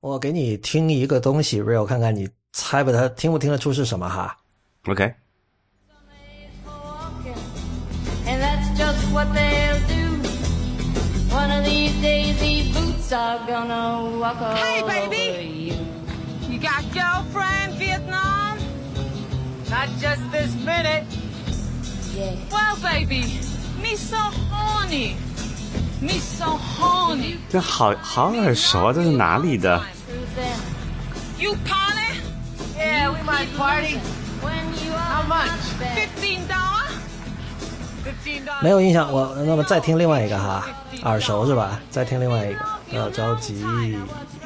我给你听一个东西，Real，看看你猜不猜，听不听得出是什么哈？OK。 And that's just what they'll do. One of these days, these boots are gonna walk Hey, over baby. you. You got girlfriend Vietnam? Not just this minute. Yeah. Well, baby, me so horny. 这好好耳熟啊！这是哪里的？You party? Yeah, we might party. When you are How much? Fifteen dollar? Fifteen dollar. 没有印象，我那么再听另外一个哈，耳熟是吧？再听另外一个，不要着急。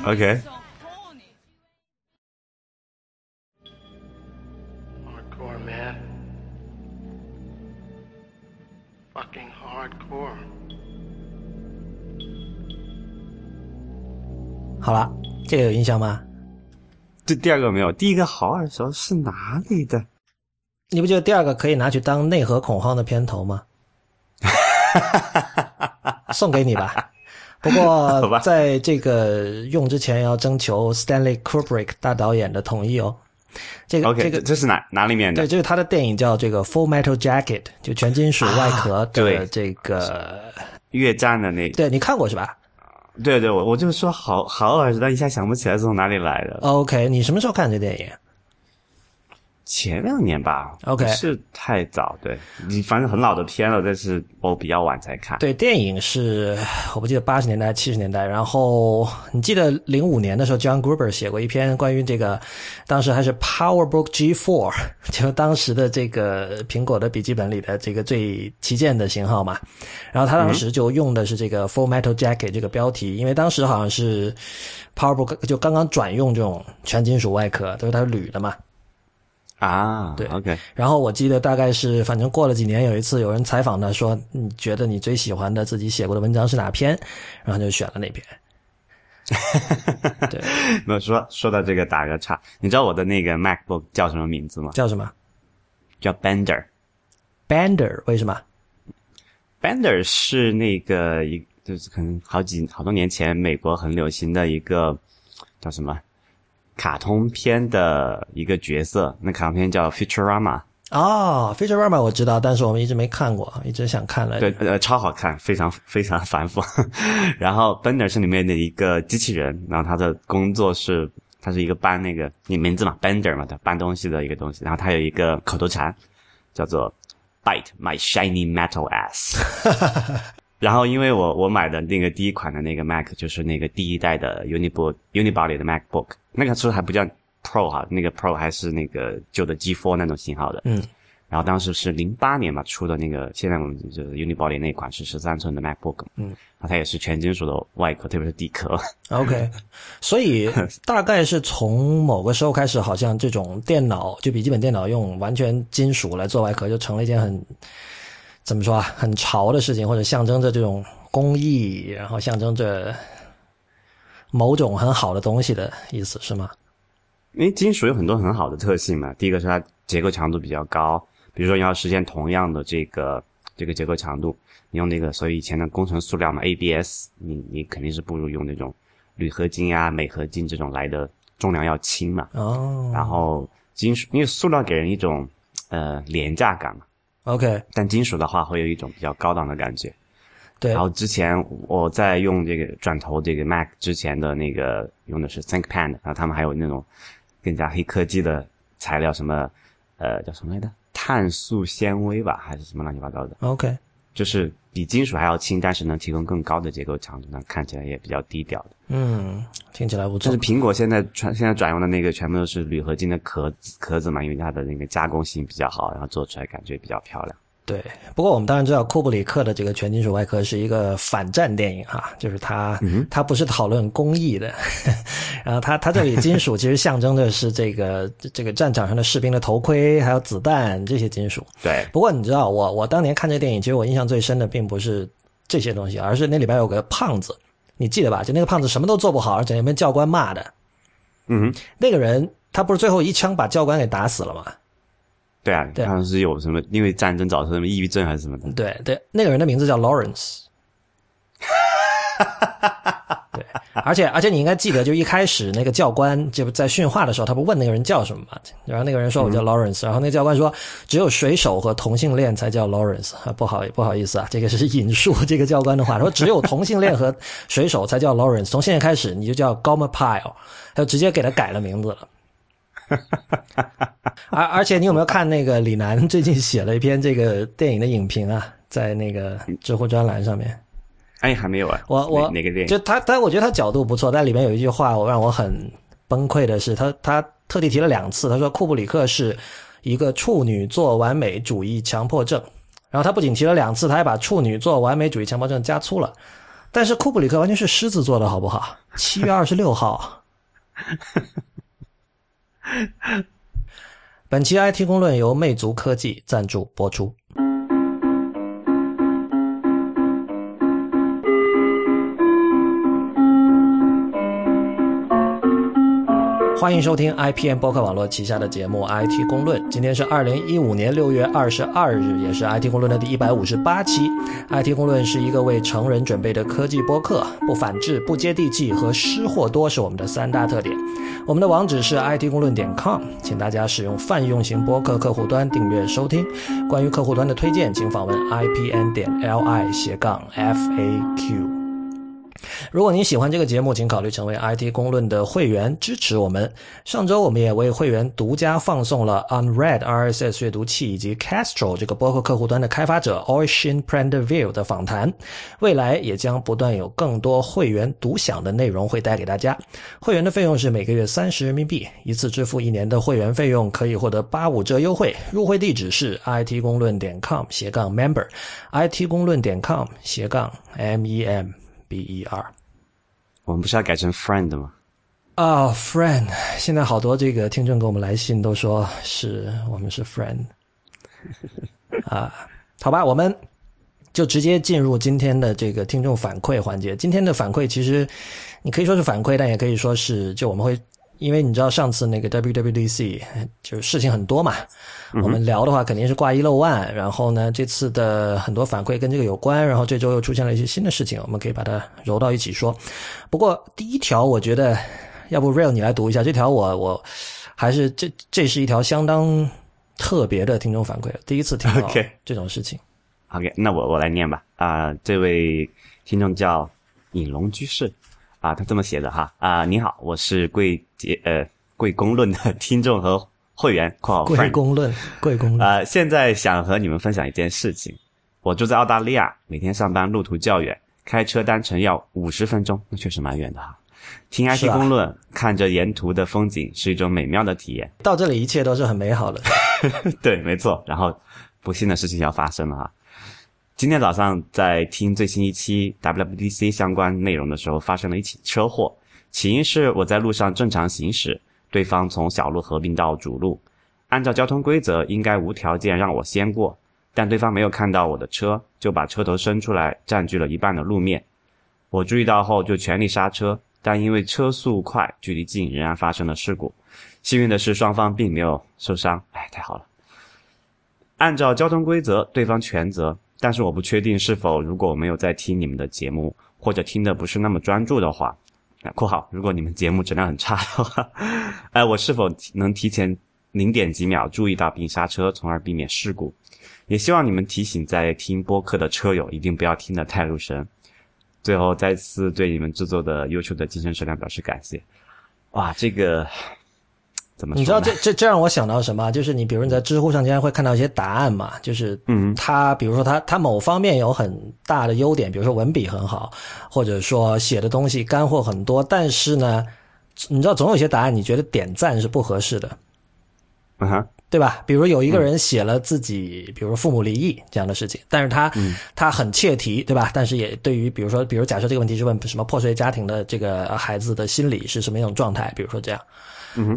OK，Hardcore, man. Fucking hardcore. 好了，这个有印象吗？这第二个没有，第一个好耳熟，是哪里的？你不觉得第二个可以拿去当内核恐慌的片头吗？送给你吧。不过在这个用之前要征求 Stanley Kubrick 大导演的同意哦。这个这个这是哪哪里面的对，？这是他的电影叫这个 Full Metal Jacket，就全金属外壳的对这个，越战的那？对你看过是吧对对，我我就说好好耳熟，但一下想不起来是从哪里来的。？OK，你什么时候看这电影？前两年吧 OK 不是太早。对你反正很老的片了，但是我比较晚才看。对，电影是我不记得八十年代、七十年代，然后你记得零五年的时候，John Gruber 写过一篇关于这个，当时还是 PowerBook G4，就当时的这个苹果的笔记本里的这个最旗舰的型号嘛。然后他当时就用的是这个 Full Metal Jacket 这个标题，因为当时好像是 PowerBook 就刚刚转用这种全金属外壳，都是它铝的嘛。啊，对，OK，然后我记得大概是，反正过了几年，有一次有人采访他说：“你觉得你最喜欢的自己写过的文章是哪篇？”然后就选了那篇。对，没有说说到这个打个岔，你知道我的那个 MacBook 叫什么名字吗？叫什么叫 Bender。？Bender？为什么？Bender 是那个一就是可能好几好多年前美国很流行的一个叫什么卡通片的一个角色，那卡通片叫 Futurama，哦，Futurama 我知道，但是我们一直没看过，一直想看来。对，呃，超好看，非常非常繁复。然后 Bender 是里面的一个机器人，然后他的工作是，他是一个搬那个你名字嘛，Bender 嘛，他搬东西的一个东西。然后他有一个口头禅，叫做 Bite my shiny metal ass。然后因为我我买的那个第一款的那个 Mac 就是那个第一代的 Unibo Unibody 的 MacBook，那个时候还不叫 Pro 哈，那个 Pro 还是那个旧的 G4 那种型号的。嗯。然后当时是零八年嘛出的那个，现在我们就是 Unibody 那款是十三寸的 MacBook，嗯，它也是全金属的外壳，特别是底壳。OK，所以 大概是从某个时候开始，好像这种电脑就笔记本电脑用完全金属来做外壳，就成了一件很怎么说啊，很潮的事情，或者象征着这种工艺，然后象征着某种很好的东西的意思，是吗？因为金属有很多很好的特性嘛，第一个是它结构强度比较高，比如说你要实现同样的这个这个结构强度，你用那个所以以前的工程塑料嘛，ABS，你你肯定是不如用那种铝合金啊、镁合金这种来的重量要轻嘛。哦然后金属，因为塑料给人一种呃廉价感嘛，，OK，但金属的话会有一种比较高档的感觉。对然后之前我在用这个转头这个 Mac 之前的那个用的是 ThinkPad，然后他们还有那种更加黑科技的材料，什么呃叫什么来着？碳素纤维吧，还是什么乱七八糟的，，OK，就是比金属还要轻，但是能提供更高的结构强度，那看起来也比较低调的。嗯，听起来不错但是。苹果现在传现在转用的那个全部都是铝合金的壳子壳子嘛，因为它的那个加工性比较好，然后做出来感觉比较漂亮。对，不过我们当然知道库布里克的这个全金属外壳是一个反战电影哈，就是他、他不是讨论公益的，然后他他这里金属其实象征的是这个这个战场上的士兵的头盔还有子弹这些金属。对，不过你知道，我我当年看这电影，其实我印象最深的并不是这些东西，而是那里边有个胖子，你记得吧？就那个胖子什么都做不好，而且被教官骂的嗯，那个人，他不是最后一枪把教官给打死了吗？对啊，对好像是有什么因为战争造成什么抑郁症还是什么的。对对，那个人的名字叫 Lawrence。对，而且而且你应该记得，就一开始那个教官就在训话的时候，他不问那个人叫什么嘛？然后那个人说我叫 Lawrence，、然后那个教官说只有水手和同性恋才叫 Lawrence 啊，不好不好意思啊，这个是引述这个教官的话，说只有同性恋和水手才叫 Lawrence，从现在开始你就叫 Gomer Pyle，他就直接给他改了名字了。而而且你有没有看那个李楠最近写了一篇这个电影的影评啊，在那个知乎专栏上面。哎，还没有啊。我我哪哪个电影？就他，但我觉得他角度不错，但里面有一句话我让我很崩溃的是，他他特地提了两次，他说库布里克是一个处女座完美主义强迫症，然后他不仅提了两次，他还把处女座完美主义强迫症加粗了。但是库布里克完全是狮子座的好不好？七月二十六号。本期 IT 公论由魅族科技赞助播出。欢迎收听 IPN 播客网络旗下的节目《IT 公论》。今天是二零一五年六月二十二日，也是 IT 公论的第一百五十八期。IT 公论是一个为成人准备的科技播客，不反制、不接地气和失货多是我们的三大特点。我们的网址是 IT 公论点 com，请大家使用泛用型播客客户端订阅收听。关于客户端的推荐，请访问 IPN 点 LI 斜杠 FAQ。如果您喜欢这个节目，请考虑成为 IT 公论的会员，支持我们。上周我们也为会员独家放送了 Unread RSS 阅读器以及 Castro 这个博客客户端的开发者 Ocean Prendeville 的访谈。未来也将不断有更多会员独享的内容会带给大家。会员的费用是每个月三十人民币，一次支付一年的会员费用可以获得八五折优惠。入会地址是 IT 公论点 com 斜杠 member，IT 公论点 com 斜杠 M E M。B E R 我们不是要改成 friend 吗？啊、f r i e n d 现在好多这个听众给我们来信都说是我们是 friend 啊，好吧，我们就直接进入今天的这个听众反馈环节。今天的反馈其实你可以说是反馈，但也可以说是就我们会。因为你知道上次那个 WWDC 就是事情很多嘛，我们聊的话肯定是挂一漏万。然后呢，这次的很多反馈跟这个有关，然后这周又出现了一些新的事情，我们可以把它揉到一起说。不过第一条，我觉得要不 Real 你来读一下这条我，我还是这这是一条相当特别的听众反馈，第一次听到这种事情。OK，那我我来念吧。啊、这位听众叫隐龙居士啊，他这么写的哈啊，你好，我是贵节呃贵公论的 听众和会员（括号贵。公论，贵公论，呃，现在想和你们分享一件事情。我住在澳大利亚，每天上班路途较远，开车单程要五十分钟，那确实蛮远的哈。听 IT 啊公论，看着沿途的风景是一种美妙的体验。到这里一切都是很美好的。对，没错。然后不幸的事情要发生了哈。今天早上在听最新一期 WWDC 相关内容的时候，发生了一起车祸。起因是我在路上正常行驶，对方从小路合并到主路，按照交通规则应该无条件让我先过，但对方没有看到我的车，就把车头伸出来，占据了一半的路面。我注意到后就全力刹车，但因为车速快、距离近，仍然发生了事故。幸运的是，双方并没有受伤，哎，太好了。按照交通规则，对方全责，但是我不确定是否如果我没有在听你们的节目，或者听的不是那么专注的话，啊（括号如果你们节目质量很差的话），哎，我是否能提前零点几秒注意到并刹车，从而避免事故？也希望你们提醒在听播客的车友，一定不要听得太入神。最后，再次对你们制作的优秀的精神质量表示感谢。哇，这个怎么？你知道这这这让我想到什么？就是你比如你在知乎上经常会看到一些答案嘛，就是嗯他比如说他他某方面有很大的优点，比如说文笔很好，或者说写的东西干货很多，但是呢，你知道总有一些答案你觉得点赞是不合适的，嗯哼，对吧？比如有一个人写了自己，比如说父母离异这样的事情，但是他、他很切题，对吧？但是也对于比如说，比如假设这个问题是问什么破碎家庭的这个呃孩子的心理是什么样一种状态，比如说这样。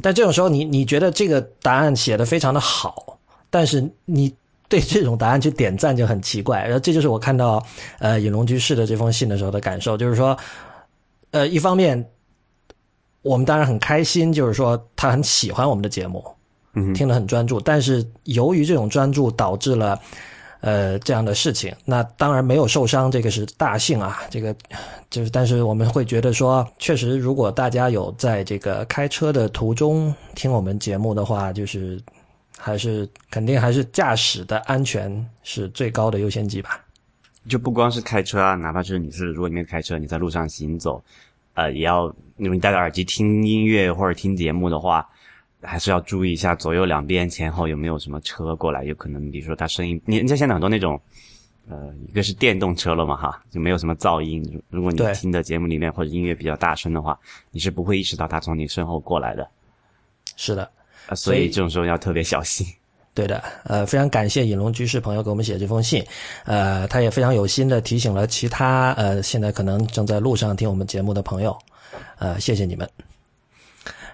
但这种时候你，你觉得这个答案写的非常的好，但是你对这种答案去点赞就很奇怪。然后这就是我看到呃隐龙居士的这封信的时候的感受，就是说，呃，一方面我们当然很开心，就是说他很喜欢我们的节目，嗯听得很专注，但是由于这种专注导致了。呃这样的事情。那当然没有受伤，这个是大幸啊。这个就是，但是我们会觉得说，确实，如果大家有在这个开车的途中听我们节目的话，就是还是肯定还是驾驶的安全是最高的优先级吧。就不光是开车啊，哪怕是你是如果你没有开车，你在路上行走，呃，也要，你戴着耳机听音乐或者听节目的话，还是要注意一下左右两边前后有没有什么车过来，有可能比如说它声音，你你像现在很多那种，呃，一个是电动车了嘛哈，就没有什么噪音，如如果你听的节目里面或者音乐比较大声的话，你是不会意识到它从你身后过来的，是的，呃，所所以以这种时候要特别小心。对的，呃，非常感谢引龙居士朋友给我们写这封信，呃，他也非常有心的提醒了其他呃现在可能正在路上听我们节目的朋友，呃，谢谢你们。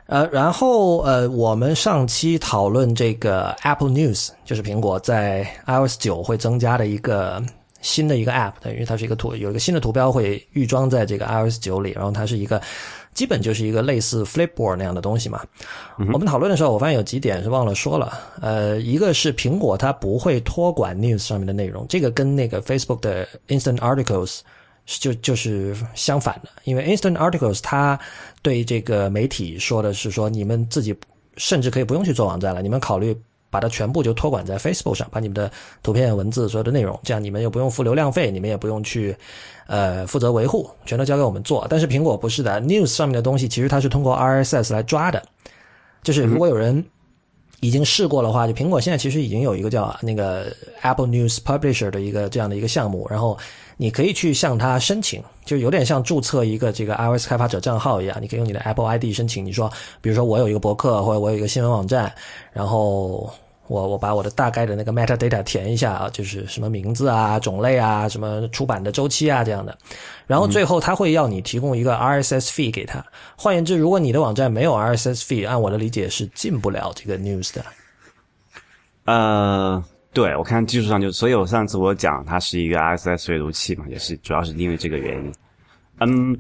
呃，然后呃，我们上期讨论这个 Apple News，就是苹果在 iOS 九会增加的一个新的一个 App，等于它是一个图有一个新的图标会预装在这个 iOS 九里，然后它是一个基本就是一个类似 Flipboard 那样的东西嘛。我们讨论的时候，我发现有几点是忘了说了。呃，一个是苹果它不会托管 News 上面的内容，这个跟那个 Facebook 的 Instant Articles 是就就是相反的，因为 Instant Articles 它对这个媒体说的是说，你们自己甚至可以不用去做网站了，你们考虑把它全部就托管在 Facebook 上，把你们的图片、文字所有的内容，这样你们又不用付流量费，你们也不用去呃负责维护，全都交给我们做。但是苹果不是的，News 上面的东西其实它是通过 RSS 来抓的，就是如果有人。已经试过的话，就苹果现在其实已经有一个叫那个 Apple News Publisher 的一个这样的一个项目，然后你可以去向他申请，就有点像注册一个这个 iOS 开发者账号一样，你可以用你的 Apple ID 申请。你说，比如说我有一个博客，或者我有一个新闻网站，然后我我把我的大概的那个 metadata 填一下啊，就是什么名字啊、种类啊、什么出版的周期啊这样的，然后最后他会要你提供一个 RSS feed 给他。换言之，如果你的网站没有 RSS feed，按我的理解是进不了这个 news 的。呃，对，我看技术上就，所以我上次我讲它是一个 RSS 阅读器嘛，也是主要是因为这个原因。嗯，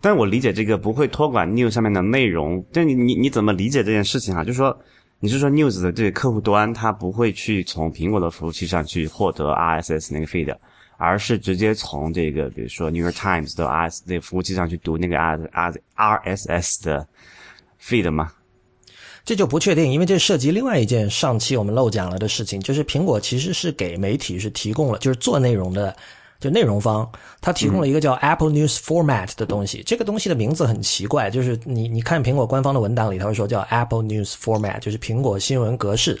但我理解这个不会托管 News 上面的内容，但你你你怎么理解这件事情啊？就是说，你是说 News 的这个客户端它不会去从苹果的服务器上去获得 RSS 那个 feed，而是直接从这个比如说 New York Times 的 RS 那个服务器上去读那个 R R RSS 的 feed 吗？这就不确定，因为这涉及另外一件上期我们漏讲了的事情，就是苹果其实是给媒体是提供了，就是做内容的，就内容方，它提供了一个叫 Apple News Format 的东西。这个东西的名字很奇怪，就是你你看苹果官方的文档里，它会说叫 Apple News Format，就是苹果新闻格式。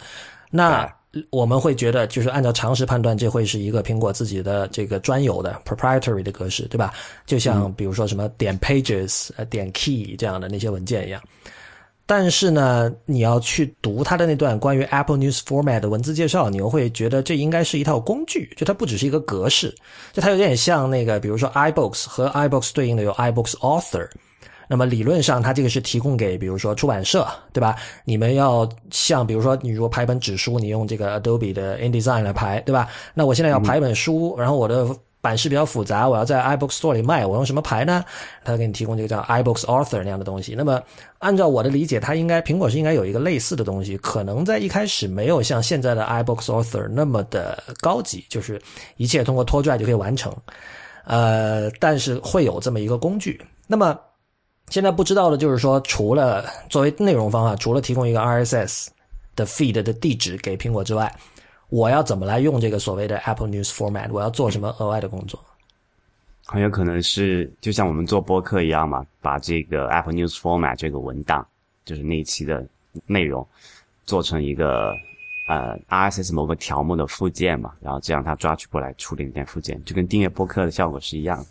那我们会觉得，就是按照常识判断，这会是一个苹果自己的这个专有的 proprietary 的格式，对吧？就像比如说什么点 pages、呃点 key 这样的那些文件一样。但是呢，你要去读它的那段关于 Apple News Format 的文字介绍，你又会觉得这应该是一套工具，就它不只是一个格式，就它有点像那个，比如说 iBooks 和 iBooks 对应的有 iBooks Author。那么理论上，它这个是提供给比如说出版社，对吧？你们要像比如说，你如果排本纸书，你用这个 Adobe 的 InDesign 来排，对吧？那我现在要排本书，然后我的版式比较复杂，我要在 iBook Store 里卖，我用什么排呢？它给你提供这个叫 iBooks Author 那样的东西。那么按照我的理解，它应该苹果是应该有一个类似的东西，可能在一开始没有像现在的 iBooks Author 那么的高级，就是一切通过拖拽就可以完成。呃，但是会有这么一个工具。那么现在不知道的就是说，除了作为内容方啊，除了提供一个 RSS 的 feed 的地址给苹果之外，我要怎么来用这个所谓的 Apple News Format？我要做什么额外的工作？很有可能是就像我们做播客一样嘛，把这个 Apple News Format 这个文档，就是那一期的内容，做成一个呃 RSS 某个条目的附件嘛，然后这样它抓取过来处理那件附件，就跟订阅播客的效果是一样的。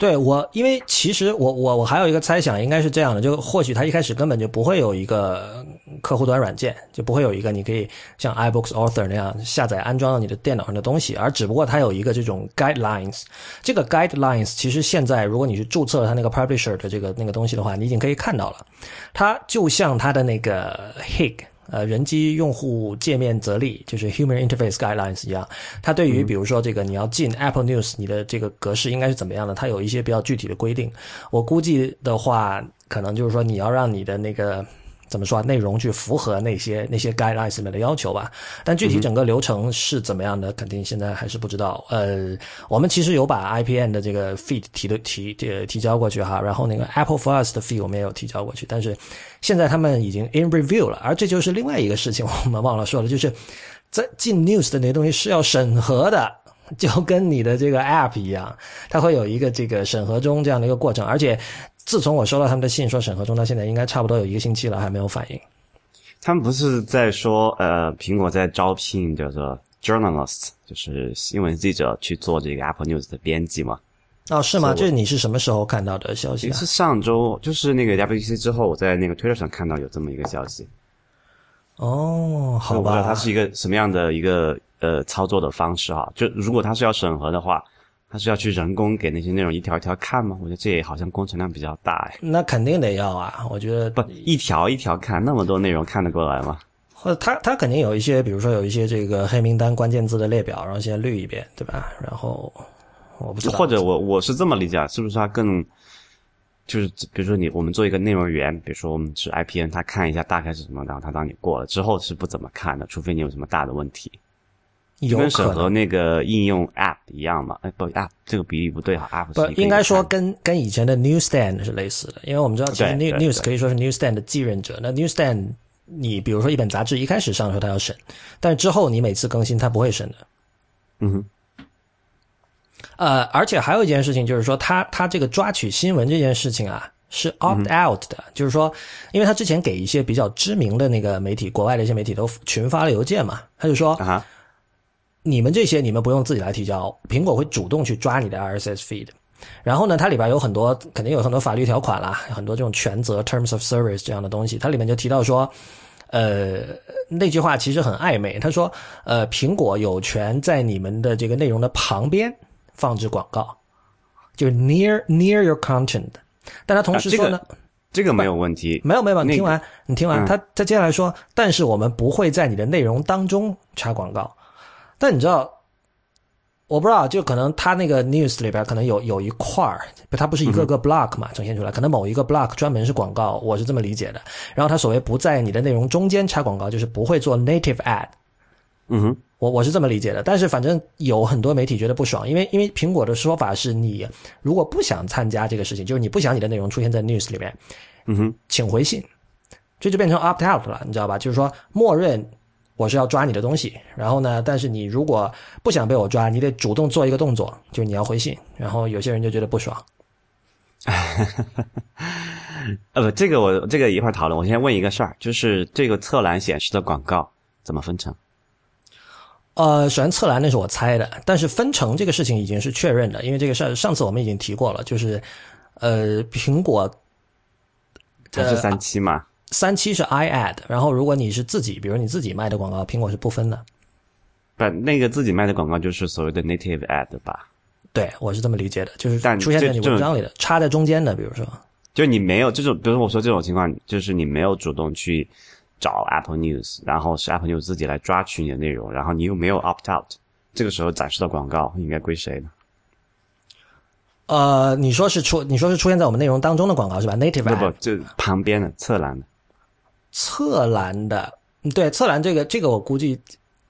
对我，因为其实我我我还有一个猜想，应该是这样的，就或许它一开始根本就不会有一个客户端软件，就不会有一个你可以像 iBooks Author 那样下载安装到你的电脑上的东西，而只不过它有一个这种 guidelines。这个 guidelines 其实现在如果你是注册它那个 publisher 的这个那个东西的话，你已经可以看到了，它就像它的那个 HIG。呃，人机用户界面则例就是 Human Interface Guidelines 一样，它对于比如说这个你要进 Apple News，你的这个格式应该是怎么样的？它有一些比较具体的规定。我估计的话，可能就是说你要让你的那个怎么说啊内容去符合那些那些 guidelines 里面的要求吧。但具体整个流程是怎么样的，肯定现在还是不知道。呃，我们其实有把 IPN 的这个 feed 提的提呃提交过去哈，然后那个 Apple for Us 的 feed 我们也有提交过去，但是现在他们已经 in review 了，而这就是另外一个事情，我们忘了说了，就是在进 news 的那些东西是要审核的。就跟你的这个 app 一样，它会有一个这个审核中这样的一个过程，而且自从我收到他们的信说审核中到现在，应该差不多有一个星期了，还没有反应。他们不是在说，呃，苹果在招聘叫做 journalist，就是新闻记者去做这个 Apple News 的编辑吗？哦，是吗？这你是什么时候看到的消息啊？是上周，就是那个 WWDC 之后，我在那个 Twitter 上看到有这么一个消息。哦，好我不知道吧，它是一个什么样的一个呃操作的方式哈。就如果它是要审核的话，它是要去人工给那些内容一条一条看吗？我觉得这也好像工程量比较大哎。那肯定得要啊，我觉得不，一条一条看，那么多内容看得过来吗？或者他他肯定有一些，比如说有一些这个黑名单关键字的列表，然后先滤一遍，对吧？然后我不知道，或者我我是这么理解，啊，是不是它更就是比如说你我们做一个内容源，比如说我们是 IPN，他看一下大概是什么，然后他当你过了之后是不怎么看的，除非你有什么大的问题，就有可跟审核那个应用 App 一样嘛？哎不 App 这个比例不对哈，App 不应该说跟跟以前的 Newsstand 是类似的，因为我们知道其实 New 对 News 可以说是 Newsstand 的继任者。那 Newsstand 你比如说一本杂志一开始上的时候它要审，但是之后你每次更新它不会审的。嗯哼呃，而且还有一件事情就是说，他他这个抓取新闻这件事情啊，是 opt out 的，就是说，因为他之前给一些比较知名的那个媒体，国外的一些媒体都群发了邮件嘛，他就说，啊你们这些你们不用自己来提交，苹果会主动去抓你的 RSS feed。然后呢，它里边有很多肯定有很多法律条款啦，很多这种权责 terms of service 这样的东西。它里面就提到说，呃，那句话其实很暧昧。他说，呃，苹果有权在你们的这个内容的旁边放置广告，就是 near near your content。但他同时啊这个说呢，这个没有问题，没有没有，你那个听完，你听完，嗯他他接下来说，但是我们不会在你的内容当中插广告。但你知道，我不知道，就可能他那个 news 里边可能有有一块儿，它不是一个个 block 嘛，呈现出来，可能某一个 block 专门是广告，我是这么理解的。然后他所谓不在你的内容中间插广告，就是不会做 native ad。嗯哼我我是这么理解的，但是反正有很多媒体觉得不爽，因为因为苹果的说法是你如果不想参加这个事情，就是你不想你的内容出现在 news 里面，嗯哼请回信，这就变成 opt out 了，你知道吧？就是说，默认我是要抓你的东西，然后呢，但是你如果不想被我抓，你得主动做一个动作，就是你要回信。然后有些人就觉得不爽，呃不，这个我这个一会儿讨论。我先问一个事儿，就是这个侧栏显示的广告怎么分成？呃，首先侧栏那是我猜的，但是分成这个事情已经是确认的，因为这个事儿上次我们已经提过了，就是呃，苹果它是三期嘛？三期是 i ad，然后如果你是自己，比如你自己卖的广告，苹果是不分的。不，那个自己卖的广告就是所谓的 native ad 吧？对我是这么理解的，就是但出现在你文章里的，插在中间的，比如说。就你没有这种，比如说我说这种情况，就是你没有主动去找 Apple News，然后是 Apple News 自己来抓取你的内容，然后你又没有 opt out，这个时候展示的广告应该归谁呢？呃，你说是出，你说是出现在我们内容当中的广告是吧？native 不不，就旁边的侧栏的。侧栏的，嗯对，侧栏这个这个我估计，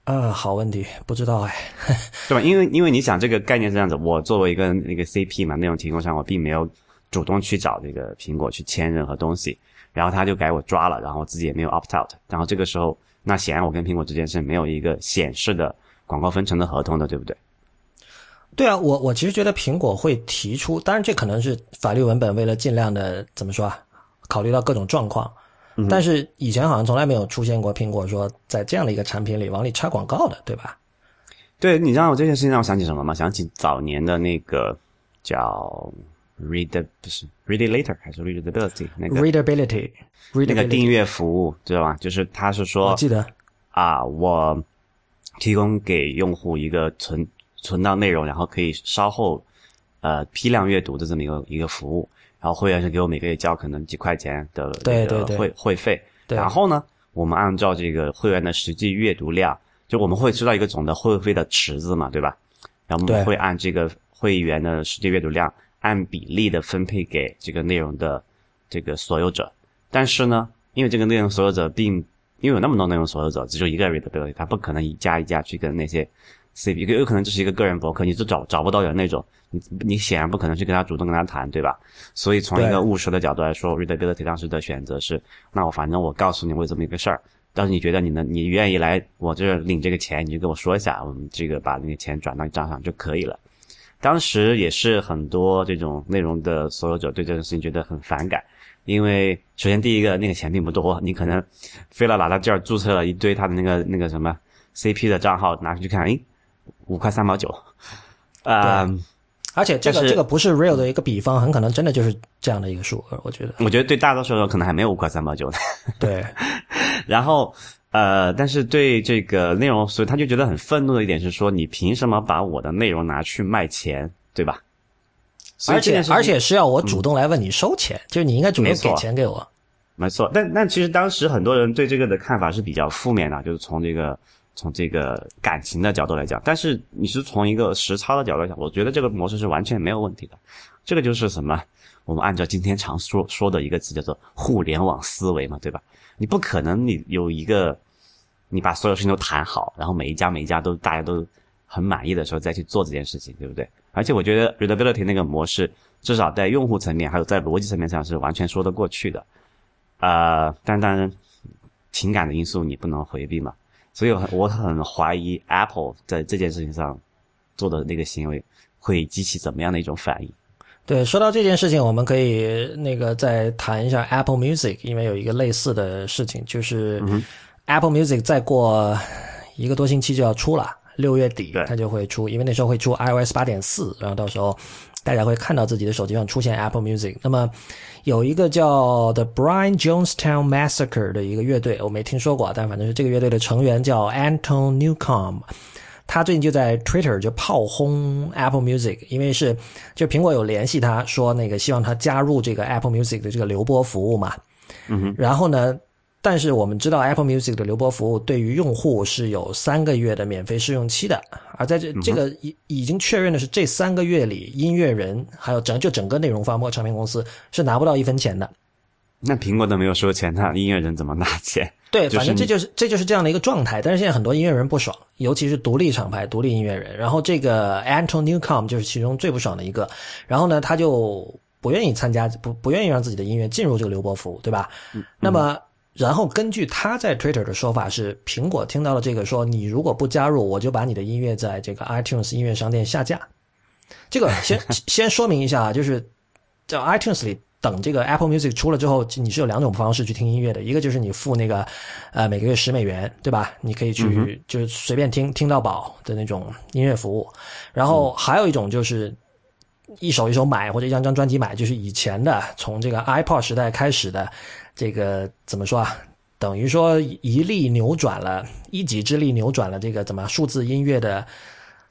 呃，好问题，不知道哎。对吧？因为因为你想这个概念是这样子，我作为一个那个 CP 嘛，内容提供商，我并没有主动去找这个苹果去签任何东西，然后他就给我抓了，然后我自己也没有 opt out，然后这个时候，那显然我跟苹果之间是没有一个显示的广告分成的合同的，对不对？对啊，我我其实觉得苹果会提出，当然这可能是法律文本为了尽量的怎么说啊，考虑到各种状况。但是以前好像从来没有出现过苹果说在这样的一个产品里往里插广告的，对吧？对你知道我这件事情让我想起什么吗？想起早年的那个叫 read 不是 read it later 还是 readability 那个 readability 那个订阅服务，知道吗？就是他是说我记得。啊，我提供给用户一个存存到内容，然后可以稍后呃批量阅读的这么一个一个服务，然后会员是给我每个月交可能几块钱的对对会会费，然后呢，我们按照这个会员的实际阅读量，就我们会知道一个总的会费的池子嘛，对吧？然后我们会按这个会员的实际阅读量按比例的分配给这个内容的这个所有者。但是呢，因为这个内容所有者并因为有那么多内容所有者，只有一个 readability，他不可能一家一家去跟那些 CP，有有可能这是一个个人博客，你就找找不到人那种，你你显然不可能去跟他主动跟他谈，对吧？所以从一个务实的角度来说，readability 当时的选择是，那我反正我告诉你我有这么一个事儿，要是你觉得你能你愿意来我这儿领这个钱，你就跟我说一下，我们这个把那个钱转到你账上就可以了。当时也是很多这种内容的所有者对这件事情觉得很反感，因为首先第一个那个钱并不多，你可能费了老大劲儿注册了一堆他的那个那个什么 CP 的账号拿出去看，诶，五块三毛九，啊、而且这个这个不是 real 的一个比方，很可能真的就是这样的一个数额，我觉得。我觉得对大多数人可能还没有五块三毛九呢。对，然后呃，但是对这个内容，所以他就觉得很愤怒的一点是说，你凭什么把我的内容拿去卖钱，对吧？而且而且是要我主动来问你收钱，就是你应该主动给钱给我。没错，但但其实当时很多人对这个的看法是比较负面的，就是从这个从这个感情的角度来讲。但是你是从一个实操的角度来讲，我觉得这个模式是完全没有问题的。这个就是什么？我们按照今天常说说的一个词叫做互联网思维嘛，对吧？你不可能你有一个你把所有事情都谈好，然后每一家每一家都大家都很满意的时候再去做这件事情，对不对？而且我觉得 readability 那个模式，至少在用户层面还有在逻辑层面上是完全说得过去的。呃，但当然，情感的因素你不能回避嘛，所以我很我很怀疑 Apple 在这件事情上做的那个行为会激起怎么样的一种反应。对，说到这件事情，我们可以那个再谈一下 Apple Music，因为有一个类似的事情，就是嗯 Apple Music 再过一个多星期就要出了，六月底它就会出，因为那时候会出 iOS 八点四，然后到时候大家会看到自己的手机上出现 Apple Music。那么有一个叫 The Brian Jonestown Massacre 的一个乐队，我没听说过，但反正是这个乐队的成员叫 Anton Newcomb。他最近就在 Twitter 就炮轰 Apple Music，因为是就苹果有联系他说那个希望他加入这个 Apple Music 的这个流播服务嘛。嗯哼，然后呢，但是我们知道 Apple Music 的流播服务对于用户是有三个月的免费试用期的，而在这这个已已经确认的是，这三个月里，音乐人还有整就整个内容方包括唱片公司是拿不到一分钱的。那苹果都没有收钱，那音乐人怎么拿钱？对，反正这就是这就是这样的一个状态。但是现在很多音乐人不爽，尤其是独立厂牌、独立音乐人。然后这个 Anton Newcomb 就是其中最不爽的一个。然后呢，他就不愿意参加，不不愿意让自己的音乐进入这个流播服务，对吧？那么，然后根据他在 Twitter 的说法是，苹果听到了这个说，你如果不加入，我就把你的音乐在这个 iTunes 音乐商店下架。这个先 先说明一下啊，就是在 iTunes 里等这个 Apple Music 出了之后，你是有两种方式去听音乐的，一个就是你付那个呃每个月十美元，对吧？你可以去、就是随便听听到饱的那种音乐服务，然后还有一种就是。一首一首买或者一张张专辑买，就是以前的从这个 iPod 时代开始的，这个怎么说啊？等于说一力扭转了，一己之力扭转了这个怎么数字音乐的，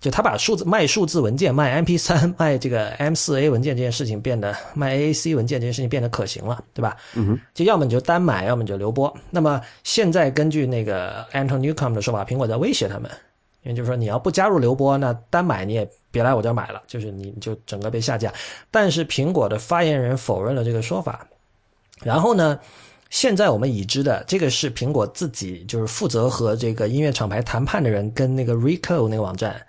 就他把数字卖数字文件、卖 MP 三 卖这个 M 4 A 文件这件事情变得卖 AAC 文件这件事情变得可行了，对吧？嗯哼，就要么你就单买，要么你就留播。那么现在根据那个 Anton Newcomb 的说法，苹果在威胁他们，因为就是说你要不加入留播，那单买你也别来我这儿买了，就是你就整个被下架。但是苹果的发言人否认了这个说法。然后呢，现在我们已知的这个是苹果自己就是负责和这个音乐厂牌谈判的人跟那个 Recode 那个网站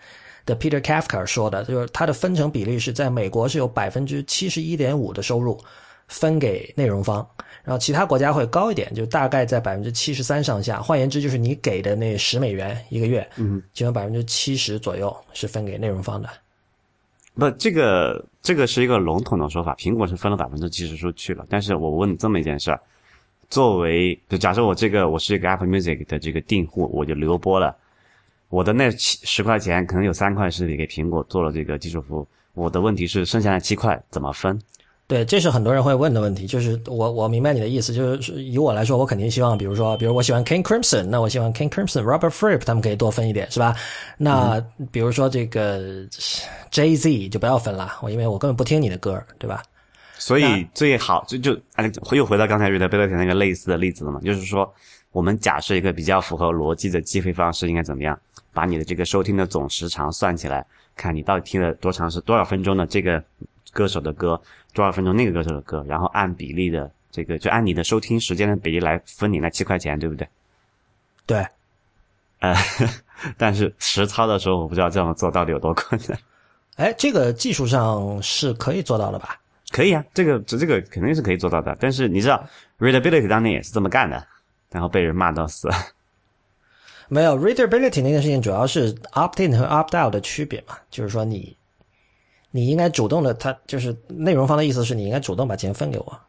的 Peter Kafka 说的，就是它的分成比例是在美国是有百分之七十一点五的收入分给内容方，然后其他国家会高一点，就大概在百分之七十三上下。换言之，就是你给的那十美元一个月，嗯，其中百分之七十左右是分给内容方的。不，这个这个是一个笼统的说法，苹果是分了百分之七十出去了。但是我问这么一件事儿，作为就假设我这个我是一个 Apple Music 的这个订户，我就留播了，我的那七十块钱可能有三块是你给苹果做了这个技术服务，我的问题是剩下的七块怎么分？对，这是很多人会问的问题。就是我我明白你的意思，就是以我来说，我肯定希望，比如说，比如我喜欢 King Crimson，那我希望 King Crimson、Robert Fripp 他们可以多分一点，是吧？那比如说这个 Jay Z 就不要分了，我因为我根本不听你的歌，对吧？所以最好就就哎，又回到刚才 readability 那个类似的例子了嘛，就是说，我们假设一个比较符合逻辑的计费方式应该怎么样？把你的这个收听的总时长算起来，看你到底听了多长时多少分钟的这个歌手的歌，多少分钟那个歌手的歌，然后按比例的这个就按你的收听时间的比例来分你那七块钱，对不对？对，呃，但是实操的时候，我不知道这样做到底有多困难。哎，这个技术上是可以做到的吧？可以啊，这个这这个肯定是可以做到的。但是你知道，Readability 当年也是这么干的，然后被人骂到死。没有 readability 那件事情，主要是 opt in 和 opt out 的区别嘛，就是说你你应该主动的，他就是内容方的意思是你应该主动把钱分给我，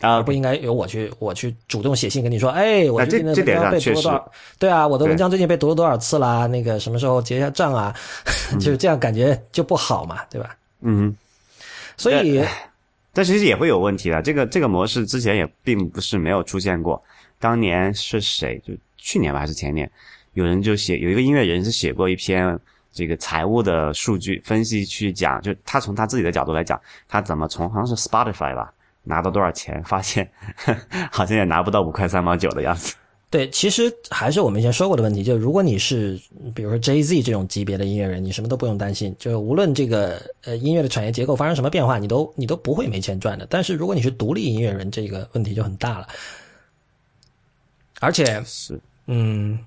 啊不应该由我去我去主动写信跟你说，哎，我啊最近的文章被读了多少？对啊，我的文章最近被读了多少次啦？那个什么时候结一下账啊？就是这样，感觉就不好嘛，对吧？嗯，所以但其实也会有问题的。这个这个模式之前也并不是没有出现过。当年是谁？就去年吧，还是前年？有人就写有一个音乐人是写过一篇这个财务的数据分析，去讲，就他从他自己的角度来讲，他怎么从好像是 Spotify 吧拿到多少钱，发现 好像也拿不到五块三毛九的样子。对，其实还是我们以前说过的问题，就是如果你是比如说 Jay Z 这种级别的音乐人，你什么都不用担心，就无论这个呃音乐的产业结构发生什么变化，你都你都不会没钱赚的。但是如果你是独立音乐人，这个问题就很大了。而且，是，嗯，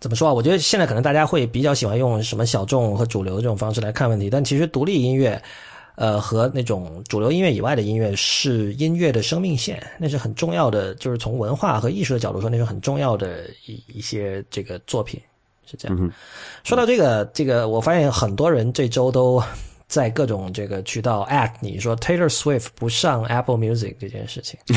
怎么说啊？我觉得现在可能大家会比较喜欢用什么小众和主流这种方式来看问题，但其实独立音乐，呃，和那种主流音乐以外的音乐是音乐的生命线，那是很重要的，就是从文化和艺术的角度说，那是很重要的一一些这个作品是这样。嗯说到这个，这个我发现很多人这周都在各种这个渠道 at 你说 Taylor Swift 不上 Apple Music 这件事情。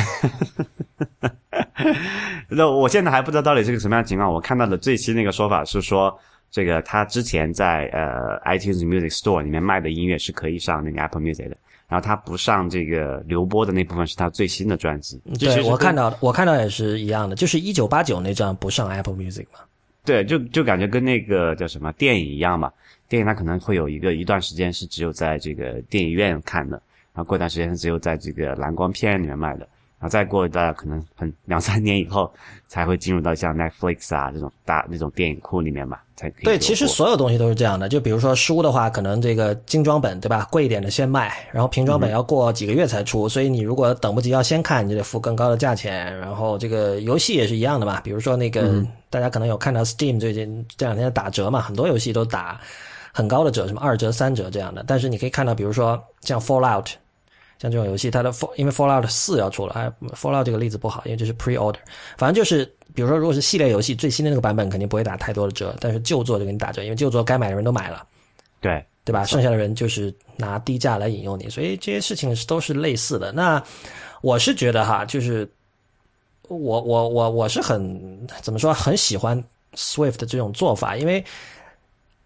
那我现在还不知道到底是个什么样的情况。我看到的最新那个说法是说，这个他之前在呃 iTunes Music Store 里面卖的音乐是可以上那个 Apple Music 的，然后他不上这个流播的那部分是他最新的专辑。对我看到，我看到也是一样的，就是一九八九那张不上 Apple Music 嘛。对，就就感觉跟那个叫什么电影一样嘛。电影它可能会有一个一段时间是只有在这个电影院看的，然后过一段时间是只有在这个蓝光片里面卖的，然后再过大概可能很两三年以后才会进入到像 Netflix 啊这种大那种电影库里面吧，才可以对，其实所有东西都是这样的。就比如说书的话，可能这个精装本对吧，贵一点的先卖，然后平装本要过几个月才出，所以你如果等不及要先看，你就得付更高的价钱。然后这个游戏也是一样的嘛，比如说那个、大家可能有看到 Steam 最近这两天在打折嘛，很多游戏都打很高的折，什么二折、三折这样的。但是你可以看到，比如说像 Fallout。像这种游戏，它的 Fall 因为 Fallout 四要出了，哎，Fallout 这个例子不好，因为这是 pre order。反正就是，比如说，如果是系列游戏最新的那个版本，肯定不会打太多的折，但是旧作就给你打折，因为旧作该买的人都买了，对，对吧？剩下的人就是拿低价来引诱你，所以这些事情都是类似的。那我是觉得哈，就是我我我我是很怎么说，很喜欢 Swift 的这种做法，因为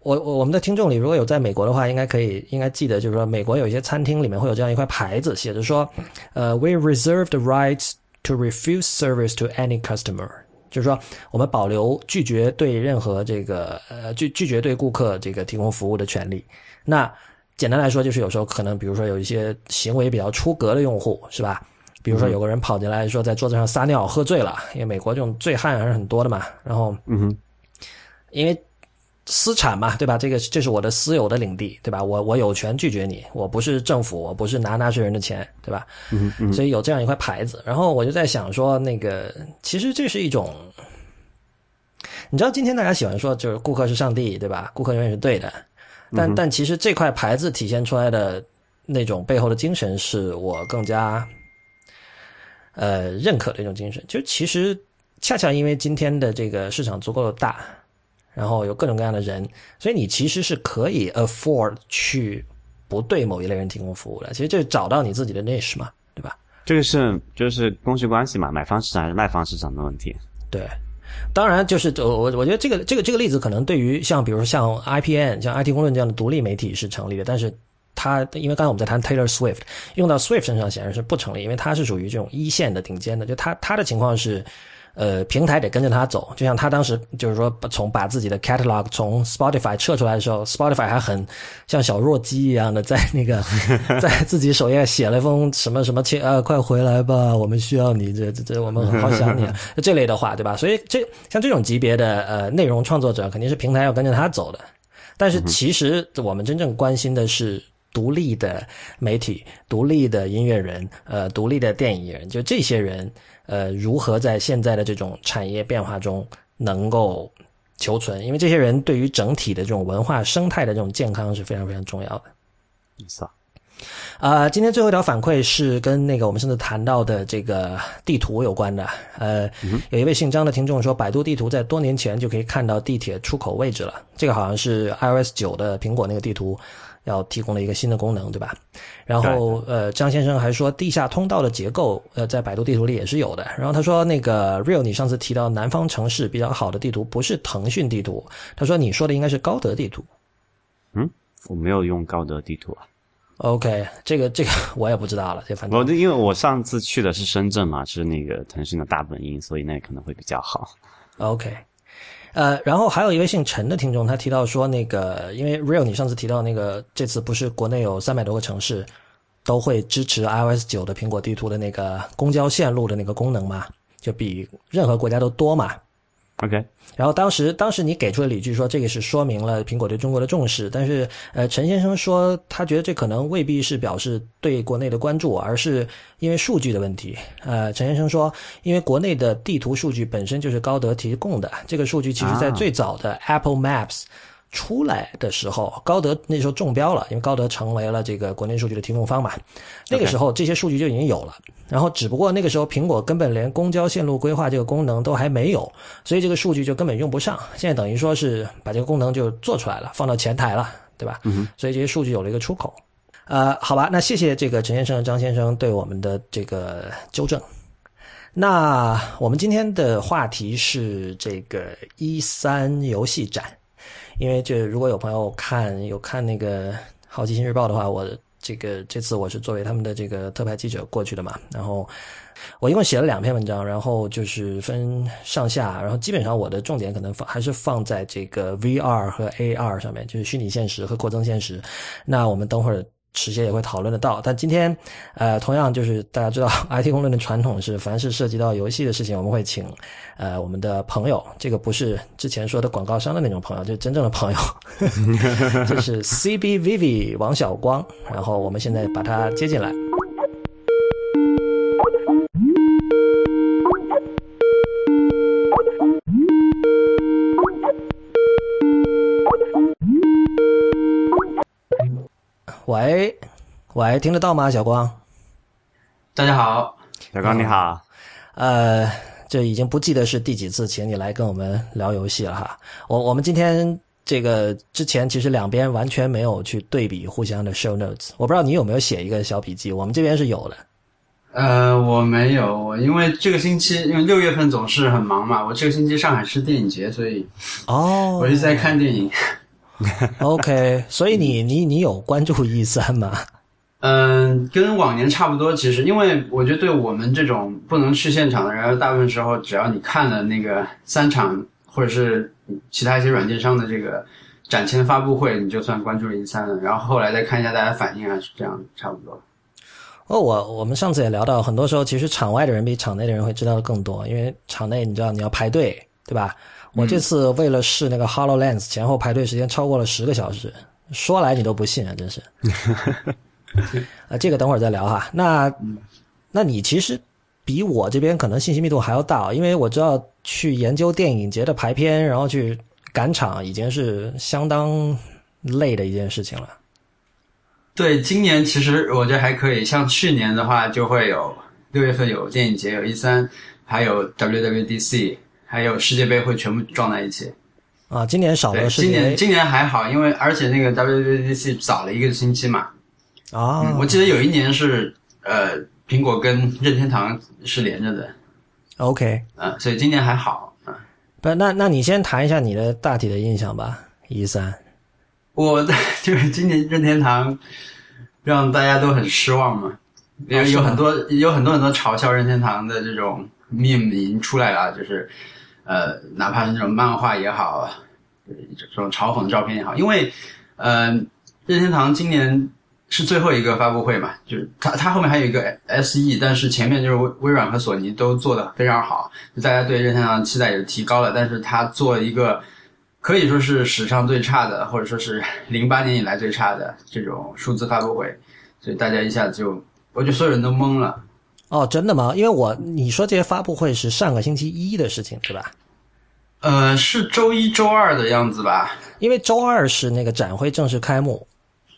我我我们的听众里如果有在美国的话，应该可以应该记得，就是说美国有一些餐厅里面会有这样一块牌子，写着说，呃，We reserve the right to refuse service to any customer。就是说，我们保留拒绝对任何这个呃拒拒绝对顾客这个提供服务的权利。那简单来说，就是有时候可能，比如说有一些行为比较出格的用户，是吧？比如说有个人跑进来说在桌子上撒尿喝醉了，因为美国这种醉汉还是很多的嘛。然后，嗯哼，因为私产嘛，对吧？这个这是我的私有的领地，对吧？我我有权拒绝你，我不是政府，我不是拿纳税人的钱，对吧？嗯嗯所以有这样一块牌子。然后我就在想说，那个其实这是一种，你知道今天大家喜欢说就是顾客是上帝，对吧？顾客永远是对的，但、但其实这块牌子体现出来的那种背后的精神，是我更加呃认可的一种精神。就其实恰恰因为今天的这个市场足够的大，然后有各种各样的人，所以你其实是可以 afford 去不对某一类人提供服务的。其实就是找到你自己的 niche 嘛，对吧？这个是就是供需关系嘛，买方市场还是卖方市场的问题。对，当然就是我我我觉得这个这个这个例子可能对于像比如说像 IPN 像 IT 公论这样的独立媒体是成立的，但是它因为刚才我们在谈 Taylor Swift，用到 Swift 身上显然是不成立，因为它是属于这种一线的顶尖的，就它它的情况是。呃，平台得跟着他走，就像他当时就是说，从把自己的 catalog 从 Spotify 撤出来的时候，Spotify 还很像小弱鸡一样的 在那个 在自己首页写了一封什么什么切呃，快回来吧，我们需要你，这这这我们好想你啊，这类的话，对吧？所以这像这种级别的呃内容创作者，肯定是平台要跟着他走的。但是其实我们真正关心的是独立的媒体、独立的音乐人、呃，独立的电影人，就这些人，呃，如何在现在的这种产业变化中能够求存？因为这些人对于整体的这种文化生态的这种健康是非常非常重要的。啊，今天最后一条反馈是跟那个我们上次谈到的这个地图有关的。呃，有一位姓张的听众说，百度地图在多年前就可以看到地铁出口位置了。这个好像是 iOS 九的苹果那个地图要提供了一个新的功能，对吧？然后呃，张先生还说，地下通道的结构呃在百度地图里也是有的。然后他说，那个 Real，你上次提到南方城市比较好的地图不是腾讯地图，他说你说的应该是高德地图。嗯，我没有用高德地图啊。OK，这个这个我也不知道了，这反正我因为我上次去的是深圳嘛，是那个腾讯的大本营，所以那可能会比较好。OK，呃，然后还有一位姓陈的听众，他提到说，那个因为 Real 你上次提到那个，这次不是国内有三百多个城市都会支持 iOS 九的苹果地图的那个公交线路的那个功能嘛，就比任何国家都多嘛。OK，然后当时当时你给出的理据说这个是说明了苹果对中国的重视，但是呃陈先生说他觉得这可能未必是表示对国内的关注，而是因为数据的问题。呃，陈先生说，因为国内的地图数据本身就是高德提供的，这个数据其实在啊最早的 Apple Maps。出来的时候，高德那时候中标了，因为高德成为了这个国内数据的提供方嘛。那个时候这些数据就已经有了，然后只不过那个时候苹果根本连公交线路规划这个功能都还没有，所以这个数据就根本用不上。现在等于说是把这个功能就做出来了，放到前台了，对吧？嗯、所以这些数据有了一个出口。呃，好吧，那谢谢这个陈先生、张先生对我们的这个纠正。那我们今天的话题是这个一三游戏展，因为这如果有朋友看有看那个《好奇心日报》的话，我这个这次我是作为他们的这个特派记者过去的嘛，然后我一共写了两篇文章，然后就是分上下，然后基本上我的重点可能放还是放在这个 VR 和 AR 上面，就是虚拟现实和扩增现实。那我们等会儿。迟些也会讨论得到，但今天，呃，同样就是大家知道，IT 公论的传统是，凡是涉及到游戏的事情，我们会请，呃，我们的朋友，这个不是之前说的广告商的那种朋友，就是真正的朋友，这是 CBVV 王小光，然后我们现在把他接进来。喂，喂，听得到吗，小光？大家好，小光你好，呃，这已经不记得是第几次请你来跟我们聊游戏了哈。我我们今天这个之前其实两边完全没有去对比互相的 show notes，我不知道你有没有写一个小笔记，我们这边是有的。呃，我没有，我因为这个星期，因为六月份总是很忙嘛，我这个星期上海是电影节，所以哦我一直在看电影。OK，所以你你你有关注 E 三吗？嗯，跟往年差不多，其实，因为我觉得对我们这种不能去现场的人，大部分时候只要你看了那个三场或者是其他一些软件商的这个展前发布会，你就算关注了一三了，然后后来再看一下大家反应啊，是这样差不多。哦，我我们上次也聊到，很多时候其实场外的人比场内的人会知道的更多，因为场内你知道你要排队，对吧？我这次为了试那个 Hololens，前后排队时间超过了十个小时，说来你都不信啊，真是。啊，这个等会儿再聊哈。那，那你其实比我这边可能信息密度还要大，因为我知道去研究电影节的排片，然后去赶场，已经是相当累的一件事情了。对，今年其实我觉得还可以，像去年的话就会有六月份有电影节，有 E 三，还有 WWDC，还有世界杯会全部撞在一起。啊，今年少，了世界杯今年今年还好，因为而且那个 WWDC 早了一个星期嘛。啊、嗯，我记得有一年是呃，苹果跟任天堂是连着的，OK，嗯、所以今年还好。嗯、不，那那你先谈一下你的大体的印象吧，一三。我就是今年任天堂让大家都很失望嘛，有有很多有很多很多嘲笑任天堂的这种 meme 已经出来了，就是呃，哪怕是那种漫画也好，这种嘲讽的照片也好，因为呃，任天堂今年是最后一个发布会嘛，就是它它后面还有一个 SE，但是前面就是微微软和索尼都做的非常好，就大家对任天堂的期待也提高了，但是它做一个。可以说是史上最差的，或者说是零八年以来最差的这种数字发布会，所以大家一下子就，我觉得所有人都懵了。哦，真的吗？因为我你说这些发布会是上个星期一的事情，对吧？呃，是周一周二的样子吧？因为周二是那个展会正式开幕，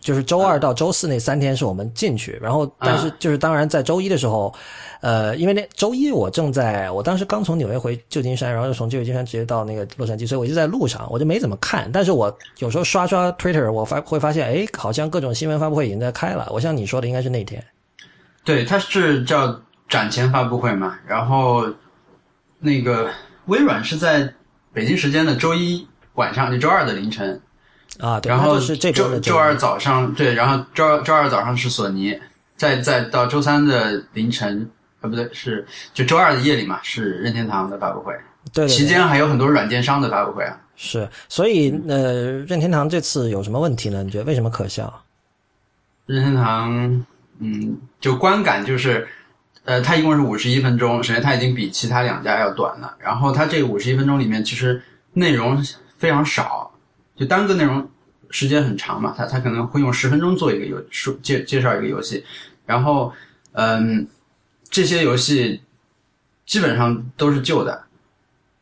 就是周二到周四那三天是我们进去，然后但是就是当然在周一的时候，呃，因为那周一我正在我当时刚从纽约回旧金山，然后又从旧金山直接到那个洛杉矶，所以我就在路上，我就没怎么看。但是我有时候刷刷 Twitter，我发会发现，哎，好像各种新闻发布会已经在开了。我像你说的，应该是那天。对，它是叫展前发布会嘛，然后那个微软是在北京时间的周一晚上，就周二的凌晨，啊，对，然后是这周周二早上，对，然后周二周二早上是索尼，再再到周三的凌晨，啊，不对，是就周二的夜里嘛，是任天堂的发布会，对对对期间还有很多软件商的发布会啊。是，所以呃，任天堂这次有什么问题呢？你觉得为什么可笑？任天堂，嗯，就观感就是，呃，它一共是五十一分钟，首先它已经比其他两家要短了，然后它这个五十一分钟里面其实内容非常少，就单个内容时间很长嘛，它它可能会用十分钟做一个游说介介绍一个游戏，然后，嗯，这些游戏基本上都是旧的，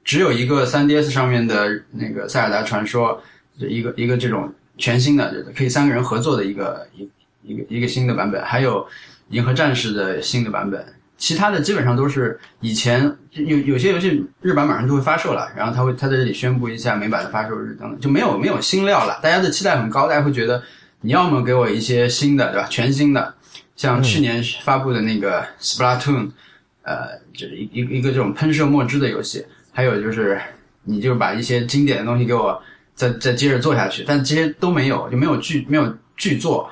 只有一个 3DS 上面的那个《塞尔达传说》，一个一个这种全新的，可以三个人合作的一个一一个一个新的版本，还有《银河战士》的新的版本。其他的基本上都是以前有有些游戏日版马上就会发售了，然后他会他在这里宣布一下美版的发售日等等，就没有没有新料了。大家的期待很高，大家会觉得你要么给我一些新的，对吧？全新的，像去年发布的那个 Splatoon，、呃，就是一一个一个这种喷射墨汁的游戏，还有就是你就把一些经典的东西给我再再接着做下去，但这些都没有，就没有剧没有剧作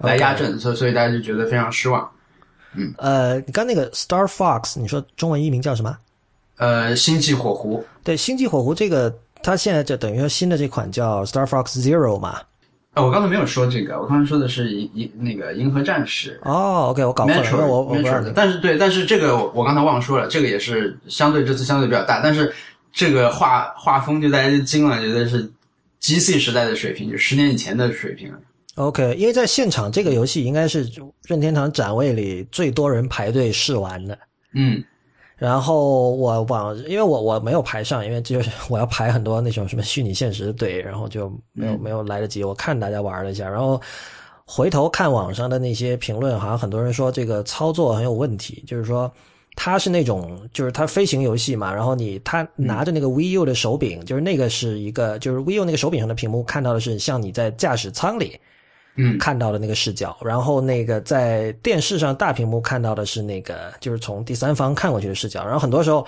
来压阵，所以所以大家就觉得非常失望。嗯呃，你刚那个 Star Fox，你说中文译名叫什么？呃，星际火狐，对，星际火狐这个，它现在就等于说新的这款叫 Star Fox Zero 嘛。啊，我刚才没有说这个，我刚才说的是银银那个银河战士哦，OK，我搞错了，我我不知道，但是对，但是这个我我刚才忘说了，这个也是相对这次相对比较大，但是这个画画风就大家就惊了，觉得是 GC 时代的水平，就十年以前的水平了。OK，因为在现场这个游戏应该是任天堂展位里最多人排队试玩的。嗯然后我往，因为我我没有排上，因为就是我要排很多那种什么虚拟现实的队，然后就没有、没有来得及。我看大家玩了一下，然后回头看网上的那些评论，好像很多人说这个操作很有问题，就是说它是那种就是它飞行游戏嘛，然后你它拿着那个 VU 的手柄，就是那个是一个就是 VU 那个手柄上的屏幕看到的是像你在驾驶舱里。嗯看到的那个视角，然后那个在电视上大屏幕看到的是那个就是从第三方看过去的视角，然后很多时候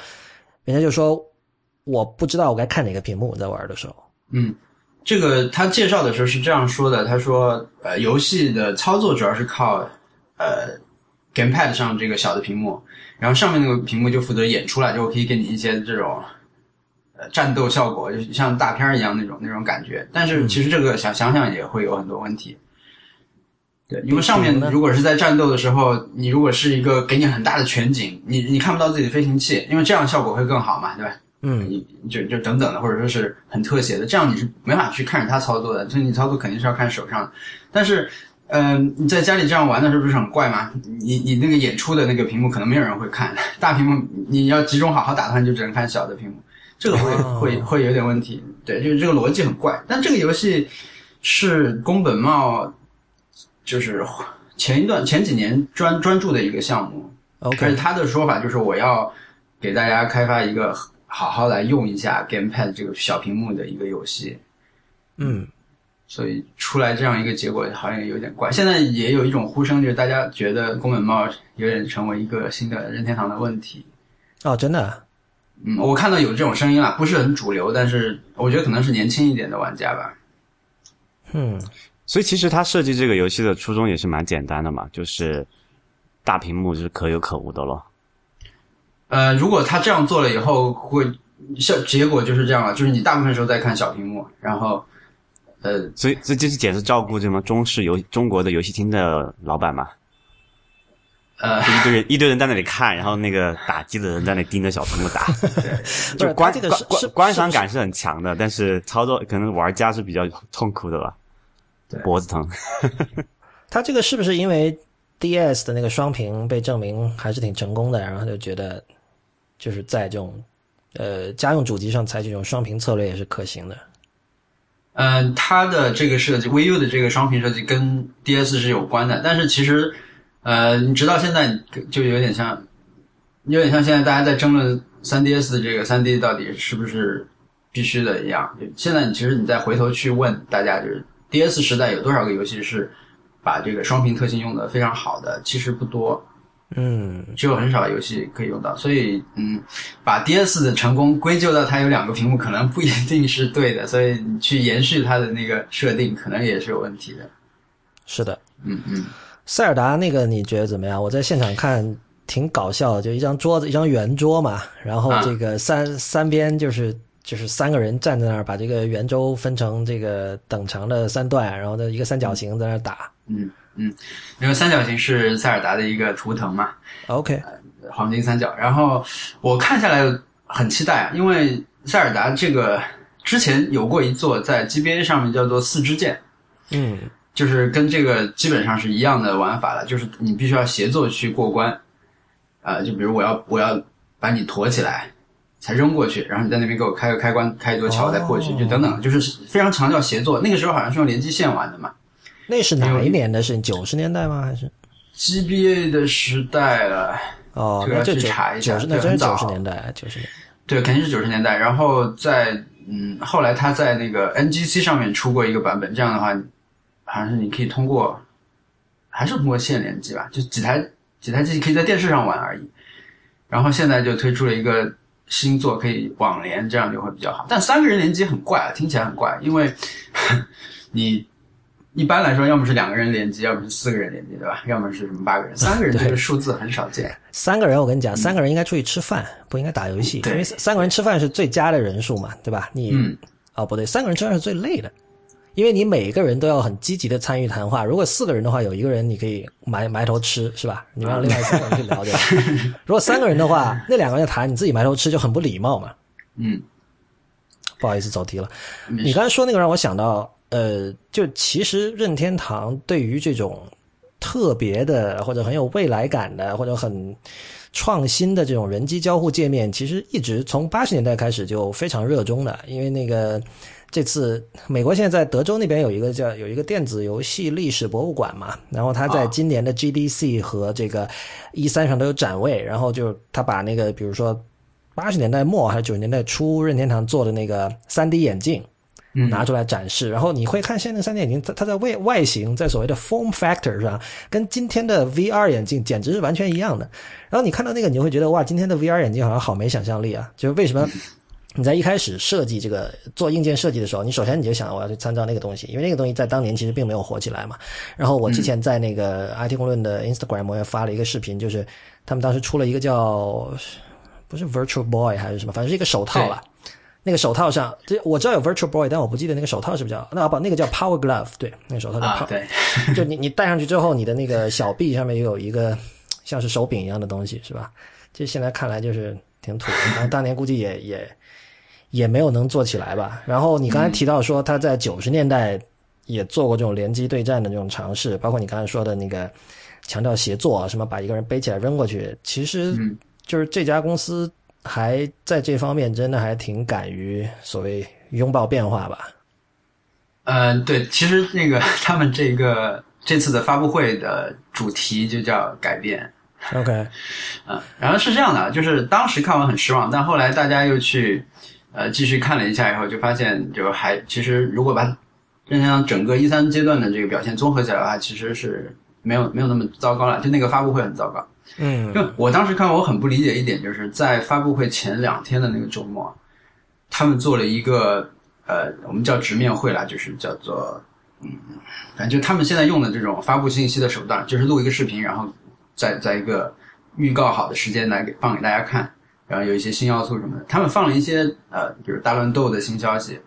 人家就说我不知道我该看哪个屏幕在玩的时候。嗯，这个他介绍的时候是这样说的，他说呃，游戏的操作主要是靠呃 gamepad 上这个小的屏幕，然后上面那个屏幕就负责演出来，就可以给你一些这种。呃，战斗效果就像大片儿一样那种那种感觉，但是其实这个想想想也会有很多问题。对，因为上面如果是在战斗的时候，你如果是一个给你很大的全景，你你看不到自己的飞行器，因为这样效果会更好嘛，对吧？嗯，你就就等等的，或者说是很特写的，这样你是没法去看着它操作的，所以你操作肯定是要看手上的。但是，嗯、你在家里这样玩的时候不是很怪吗？你你那个演出的那个屏幕可能没有人会看，大屏幕你要集中好好打的话，你就只能看小的屏幕，这个会、哦会会有点问题。对，就是这个逻辑很怪。但这个游戏是宫本茂，就是前一段前几年专专注的一个项目，而且 OK，他的说法就是我要给大家开发一个好好来用一下 GamePad 这个小屏幕的一个游戏，嗯，所以出来这样一个结果好像有点怪。现在也有一种呼声，就是大家觉得宫本茂有点成为一个新的任天堂的问题。哦，真的，嗯，我看到有这种声音了，不是很主流，但是我觉得可能是年轻一点的玩家吧。嗯，所以其实他设计这个游戏的初衷也是蛮简单的嘛，就是大屏幕就是可有可无的咯。呃，如果他这样做了以后，会效结果就是这样了，就是你大部分时候在看小屏幕，然后呃，所以这就是简直照顾这么中式游中国的游戏厅的老板嘛。呃，一堆人一堆人在那里看，然后那个打机的人在那盯着小屏幕打，不就是观观观观赏感是很强的，但是操作可能玩家是比较痛苦的吧，对脖子疼。他这个是不是因为 DS 的那个双屏被证明还是挺成功的，然后就觉得就是在这种呃家用主机上采取这种双屏策略也是可行的。嗯，它的这个设计，VU 的这个双屏设计跟 DS 是有关的，但是其实，呃，你直到现在就有点像，有点像现在大家在争论 3DS 的这个 3D 到底是不是必须的一样。现在你其实你再回头去问大家，就是 DS 时代有多少个游戏是把这个双屏特性用的非常好的？其实不多。嗯，只有很少游戏可以用到，所以嗯，把 DS 的成功归咎到它有两个屏幕，可能不一定是对的，所以你去延续它的那个设定，可能也是有问题的。是的。嗯嗯，塞尔达那个你觉得怎么样？我在现场看挺搞笑的，就一张桌子，一张圆桌嘛，然后这个三、三边就是就是三个人站在那儿，把这个圆周分成这个等长的三段，然后的一个三角形在那儿打。嗯嗯，因为三角形是塞尔达的一个图腾嘛，OK，黄金三角。然后我看下来很期待啊，因为塞尔达这个之前有过一座在 GBA 上面叫做四支箭，嗯就是跟这个基本上是一样的玩法了，就是你必须要协作去过关，呃，就比如我要我要把你驮起来，才扔过去，然后你在那边给我开个开关，开一座桥再过去，哦就等等，就是非常强调协作。那个时候好像是用联机线玩的嘛那是哪一年的事？九十年代吗？还是？，GBA 的时代了，哦，这个要去查一下九十，那真是对很早九十年代，九十年。对，肯定是九十年代。然后在嗯，后来他在那个 NGC 上面出过一个版本，这样的话，好像是你可以通过，还是通过线联机吧，就几台几台机器可以在电视上玩而已。然后现在就推出了一个新作，可以网联，这样就会比较好。但三个人联机很怪啊，听起来很怪，因为 你一般来说要么是两个人联机，要么是四个人联机，对吧？要么是什么八个人，三个人这个数字很少见。三个人，我跟你讲，三个人应该出去吃饭，不应该打游戏，因为三个人吃饭是最佳的人数嘛，对吧？你，嗯哦不对，三个人吃饭是最累的，因为你每个人都要很积极的参与谈话。如果四个人的话，有一个人你可以埋埋头吃，是吧？你让另外三个人去聊对吧？如果三个人的话，那两个人谈，你自己埋头吃就很不礼貌嘛。嗯，不好意思，走题了。你刚才说那个让我想到，呃，就其实任天堂对于这种特别的或者很有未来感的或者很创新的这种人机交互界面，其实一直从八十年代开始就非常热衷的，因为那个。这次美国现在在德州那边有一个叫有一个电子游戏历史博物馆嘛，然后他在啊今年的 GDC 和这个 E 三上都有展位，然后就他把那个比如说八十年代末还是九十年代初任天堂做的那个三 D 眼镜，嗯拿出来展示，然后你会看现在的三 D 眼镜，它它在外外形在所谓的 form factor 上，跟今天的 VR 眼镜简直是完全一样的。然后你看到那个，你就会觉得哇，今天的 VR 眼镜好像好没想象力啊！就是为什么你在一开始设计这个做硬件设计的时候，你首先你就想我要去参照那个东西，因为那个东西在当年其实并没有火起来嘛。然后我之前在那个 IT 公论的 Instagram 我也发了一个视频，就是他们当时出了一个叫不是 Virtual Boy 还是什么，反正是一个手套了。那个手套上，这我知道有 Virtual Boy，但我不记得那个手套是不是叫那不那个叫 Power Glove，对，那个手套叫 Power，、啊，对，就你你戴上去之后，你的那个小臂上面也有一个像是手柄一样的东西，是吧？这现在看来就是挺土的，然后当年估计也也也没有能做起来吧。然后你刚才提到说他在九十年代也做过这种联机对战的这种尝试，包括你刚才说的那个强调协作啊，什么把一个人背起来扔过去，其实嗯就是这家公司还在这方面真的还挺敢于所谓拥抱变化吧。嗯，对，其实那个 他们这个 这次的发布会的主题就叫改变，OK，嗯，然后是这样的，就是当时看完很失望，但后来大家又去呃继续看了一下以后，就发现就还其实如果把任天堂整个一三阶段的这个表现综合起来的话，其实是没有没有那么糟糕了，就那个发布会很糟糕。嗯就我当时看，我很不理解一点，就是在发布会前两天的那个周末，他们做了一个呃，我们叫直面会啦，就是叫做嗯，反正就他们现在用的这种发布信息的手段，就是录一个视频，然后在在一个预告好的时间来给放给大家看，然后有一些新要素什么的，他们放了一些呃，比如大乱斗的新消息。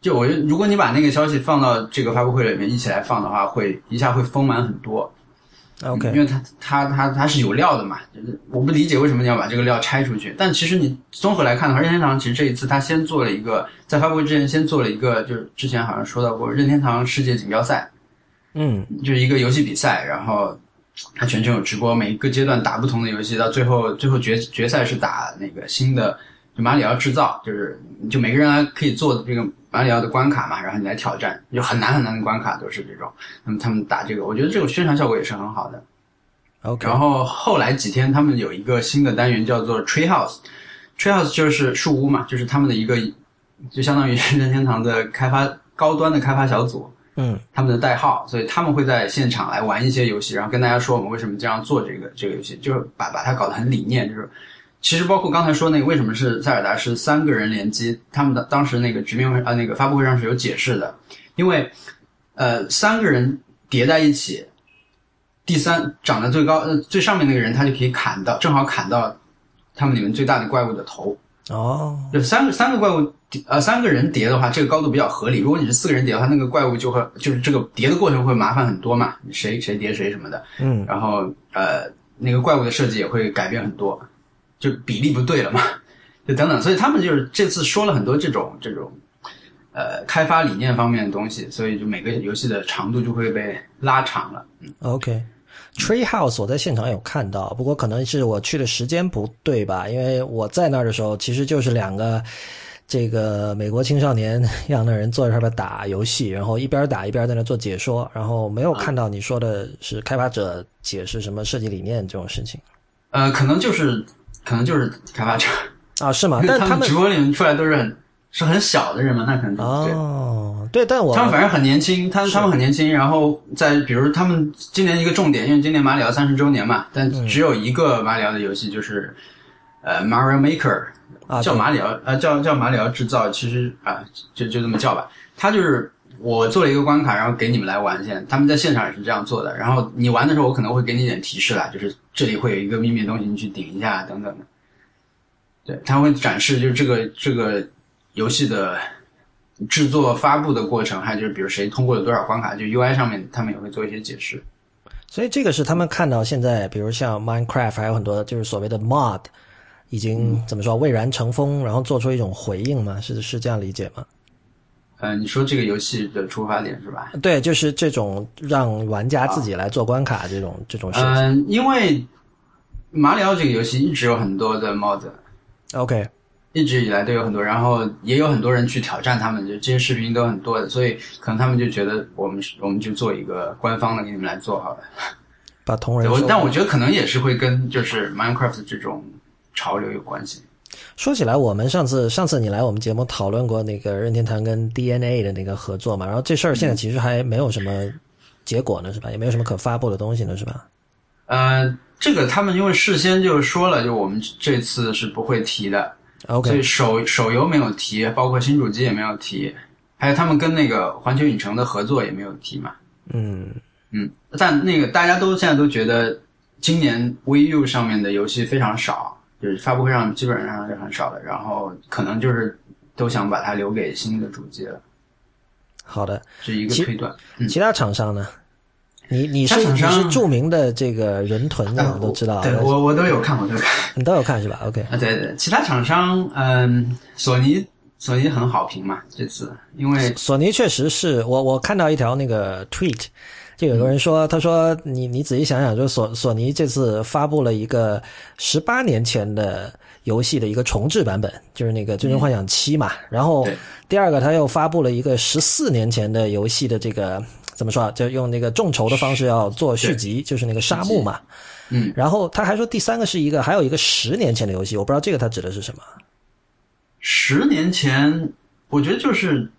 就我觉得，如果你把那个消息放到这个发布会里面一起来放的话，会一下会丰满很多。OK 因为它它它它是有料的嘛，就是我不理解为什么你要把这个料拆出去。但其实你综合来看的话，任天堂其实这一次他先做了一个，在发布会之前先做了一个，就是之前好像说到过任天堂世界锦标赛，嗯就是一个游戏比赛，然后它全程有直播，每一个阶段打不同的游戏，到最后最后决决赛是打那个新的就马里奥制造，就是就每个人还可以做这个马里奥的关卡嘛，然后你来挑战，就很难很难的关卡都是这种。那么他们打这个，我觉得这种宣传效果也是很好的。OK，然后后来几天，他们有一个新的单元叫做 Tree House。Tree House 就是树屋嘛，就是他们的一个，就相当于 任天堂的开发高端的开发小组，嗯。他们的代号，所以他们会在现场来玩一些游戏，然后跟大家说我们为什么这样做这个这个游戏，就是把把它搞得很理念，就是其实包括刚才说那个为什么是塞尔达是三个人联机，他们的当时那个直面会啊那个发布会上是有解释的，因为呃三个人叠在一起，第三长得最高呃最上面那个人他就可以砍到正好砍到他们里面最大的怪物的头，哦就三个三个怪物叠呃三个人叠的话，这个高度比较合理。如果你是四个人叠的话，那个怪物就会就是这个叠的过程会麻烦很多嘛，谁谁叠谁什么的。嗯然后呃那个怪物的设计也会改变很多，就比例不对了嘛，就等等。所以他们就是这次说了很多这种这种呃开发理念方面的东西，所以就每个游戏的长度就会被拉长了。OK。Tree House 我在现场有看到，不过可能是我去的时间不对吧？因为我在那儿的时候，其实就是两个这个美国青少年一样的人坐在上面打游戏，然后一边打一边在那做解说，然后没有看到你说的是开发者解释什么设计理念这种事情呃，可能就是可能就是开发者，啊？是吗？但他们直播里面出来都是很是很小的人嘛，那可能就对。哦，对，但我他们反正很年轻，他他们很年轻，然后在比如他们今年一个重点，因为今年马里奥三十周年嘛，但嗯只有一个马里奥的游戏就是呃 Mario Maker，啊叫马里奥呃叫叫马里奥制造，其实啊就就这么叫吧，他就是。我做了一个关卡，然后给你们来玩。现在他们在现场也是这样做的。然后你玩的时候，我可能会给你一点提示啦，就是这里会有一个秘密的东西，你去顶一下等等的。对，他会展示就是这个这个游戏的制作、发布的过程，还有就是比如谁通过了多少关卡，就 UI 上面他们也会做一些解释。所以这个是他们看到现在，比如像 Minecraft 还有很多就是所谓的 mod，已经怎么说蔚然成风，然后做出一种回应吗？是是这样理解吗？呃，你说这个游戏的出发点是吧？对，就是这种让玩家自己来做关卡这种、这种设计。嗯、因为马里奥这个游戏一直有很多的 mod，OK，一直以来都有很多，然后也有很多人去挑战他们，就这些视频都很多的，所以可能他们就觉得我们我们就做一个官方的给你们来做好了。把同人但我觉得可能也是会跟就是 Minecraft 这种潮流有关系。说起来，我们上次上次你来我们节目讨论过那个任天堂跟 DNA 的那个合作嘛，然后这事儿现在其实还没有什么结果呢，是吧？也没有什么可发布的东西呢，是吧？呃，这个他们因为事先就说了，就我们这次是不会提的，所以 OK，手手游没有提，包括新主机也没有提，还有他们跟那个环球影城的合作也没有提嘛。嗯，嗯，但那个大家都现在都觉得今年 VU 上面的游戏非常少，就是发布会上基本上是很少的，然后可能就是都想把它留给新的主机了，好的。是一个推断。嗯其他厂商呢？你你是你是著名的这个人囤的，我都知道。对我我都有看，我都有看。你都有看是吧？OK，啊，对对，其他厂商，嗯，索尼索尼很好评嘛，这次因为索尼确实是我我看到一条那个 tweet，就有个人说，他说你你仔细想想，就索索尼这次发布了一个十八年前的游戏的一个重置版本，就是那个《最终幻想七》嘛。然后第二个他又发布了一个十四年前的游戏的这个怎么说啊？就用那个众筹的方式要做续集，就是那个沙漠嘛。嗯，然后他还说第三个是一个还有一个十年前的游戏，我不知道这个他指的是什么。十年前，我觉得就是，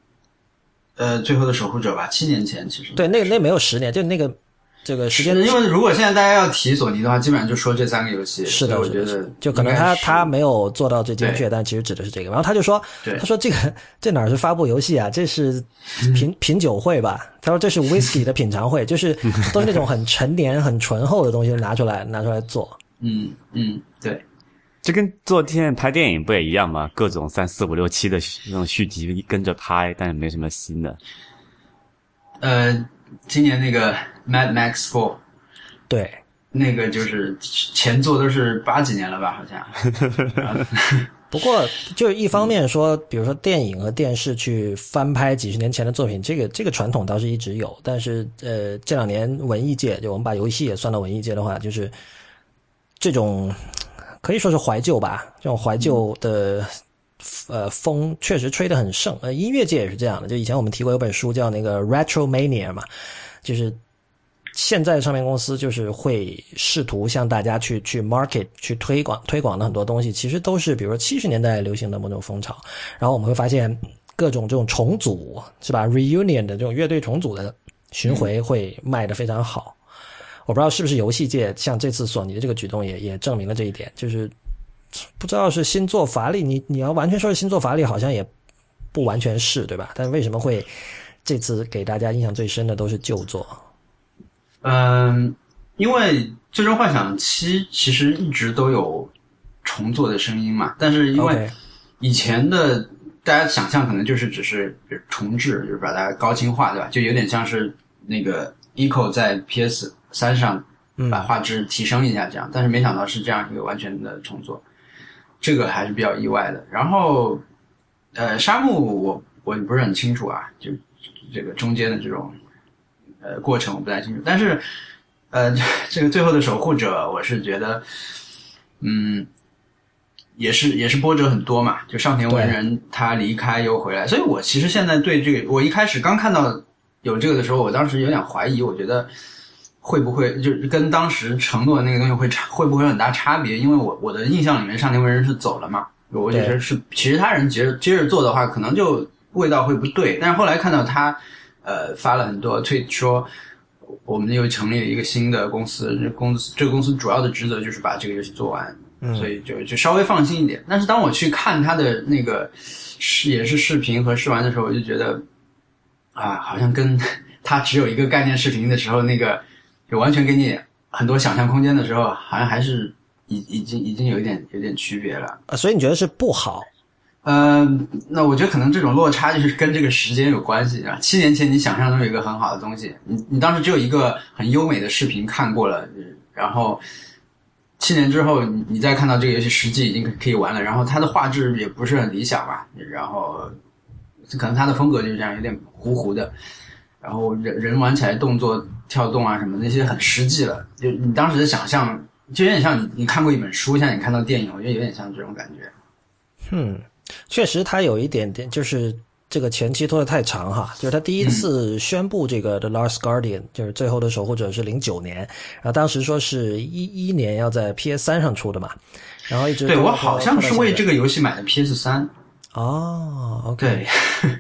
呃，最后的守护者吧，七年前其实对，那那没有十年，就那个这个时间因为如果现在大家要提索尼的话，基本上就说这三个游戏。是的，我觉得就可能他他没有做到最精确，但其实指的是这个。然后他就说，对他说这个这哪是发布游戏啊，这是 品品酒会吧？他说这是 whisky 的品尝会，就是都是那种很陈年、很醇厚的东西拿出来拿出来做。嗯嗯对，这跟做现在拍电影不也一样吗？各种三四五六七的那种续集跟着拍，但是没什么新的。呃，今年那个 Mad Max Four，对，那个就是前作都是八几年了吧，好像。不过，就一方面说，比如说电影和电视去翻拍几十年前的作品，这个这个传统倒是一直有。但是，呃，这两年文艺界，就我们把游戏也算到文艺界的话，就是这种可以说是怀旧吧，这种怀旧的呃风确实吹得很盛。呃，音乐界也是这样的。就以前我们提过有本书叫那个 Retro Mania 嘛，就是。现在唱片公司就是会试图向大家去去 market 去推广推广的很多东西，其实都是比如说七十年代流行的某种风潮，然后我们会发现各种这种重组是吧？reunion 的这种乐队重组的巡回会卖得非常好。我不知道是不是游戏界像这次索尼的这个举动也也证明了这一点，就是不知道是新作乏力，你你要完全说是新作乏力，好像也不完全是对吧？但为什么会这次给大家印象最深的都是旧作？嗯，因为《最终幻想七》其实一直都有重做的声音嘛，但是因为以前的大家想象可能就是只是重置，就是把它高清化，对吧？就有点像是那个 Eco 在 PS 三上把画质提升一下这样，但是没想到是这样一个完全的重做，这个还是比较意外的。然后，呃，沙漠我我也不是很清楚啊，就这个中间的这种呃过程我不太清楚，但是呃 这个最后的守护者，我是觉得，嗯，也是也是波折很多嘛，就上田文人他离开又回来，所以我其实现在对这个，我一开始刚看到有这个的时候，我当时有点怀疑，我觉得会不会就是跟当时承诺的那个东西会差会不会有很大差别？因为我我的印象里面上天文人是走了嘛，我觉得是其他人接着接着做的话，可能就味道会不对。但是后来看到他呃发了很多推说。我们又成立了一个新的公司，这公司这个公司主要的职责就是把这个游戏做完，所以就就稍微放心一点。但是当我去看他的那个视也是视频和试玩的时候，我就觉得啊，好像跟他只有一个概念视频的时候，那个就完全给你很多想象空间的时候，好像还是已已经已经有一点有点区别了。呃，所以你觉得是不好？呃，那我觉得可能这种落差就是跟这个时间有关系啊。七年前你想象中有一个很好的东西，你你当时只有一个很优美的视频看过了，然后七年之后你你再看到这个游戏实际已经可以玩了，然后它的画质也不是很理想吧，然后可能它的风格就是这样，有点糊糊的，然后人人玩起来动作跳动啊什么那些很实际了，就你当时的想象就有点像你你看过一本书，像你看到电影，我觉得有点像这种感觉。嗯，确实，他有一点点，就是这个前期拖得太长哈。就是他第一次宣布这个《The Last Guardian》，就是最后的守护者是零九年，然后当时说是一一年要在 PS 三上出的嘛，然后一直对我好像是为这个个游戏买的 PS 三。哦，OK，对，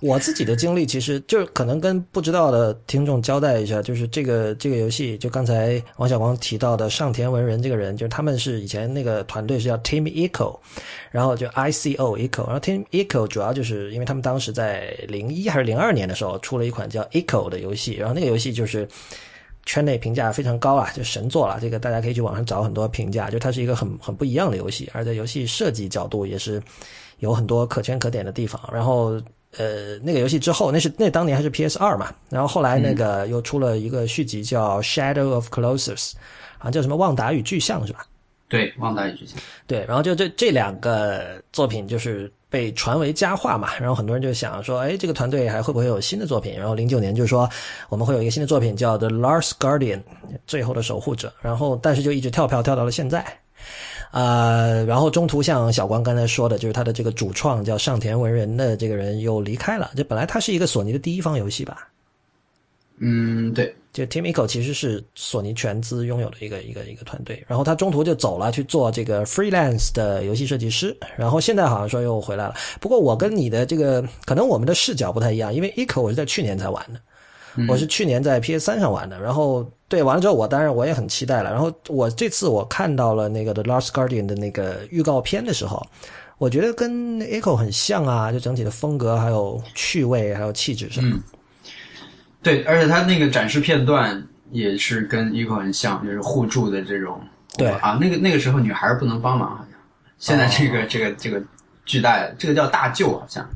我自己的经历其实就是可能跟不知道的听众交代一下，就是这个这个游戏，就刚才王小光提到的上田文人这个人，就是他们是以前那个团队是叫 Team Echo，然后就 ICO Eco，然后 Team Echo 主要就是因为他们当时在零一还是零二年的时候出了一款叫 Echo 的游戏，然后那个游戏就是。圈内评价非常高啊，就神作了。这个大家可以去网上找很多评价，就它是一个很很不一样的游戏，而在游戏设计角度也是有很多可圈可点的地方。然后呃，那个游戏之后，那是那当年还是 PS 二嘛，然后后来那个又出了一个续集叫《Shadow of Colossus》，好像叫什么《旺达与巨像》是吧？对，旺达与巨像。对，然后就这这两个作品就是被传为佳话嘛，然后很多人就想说，哎，这个团队还会不会有新的作品？然后零九年就说我们会有一个新的作品叫《The Last Guardian》，最后的守护者。然后但是就一直跳票跳到了现在，呃，然后中途像小光刚才说的，就是他的这个主创叫上田文人的这个人又离开了。这本来他是一个索尼的第一方游戏吧？嗯，对，就 Team ICO 其实是索尼全资拥有的一个一个一个团队，然后他中途就走了去做这个 freelance 的游戏设计师，然后现在好像说又回来了。不过我跟你的这个可能我们的视角不太一样，因为 Eco 我是在去年才玩的，我是去年在 PS 三上玩的，然后对完了之后我当然我也很期待了，然后我这次我看到了那个 The Last Guardian 的那个预告片的时候，我觉得跟 Echo 很像啊，就整体的风格还有趣味还有气质上。嗯，对，而且他那个展示片段也是跟 Echo 很像，就是互助的这种。对啊，那个那个时候女孩不能帮忙，好像。现在这个、这个这个巨大，这个叫大舅，好像。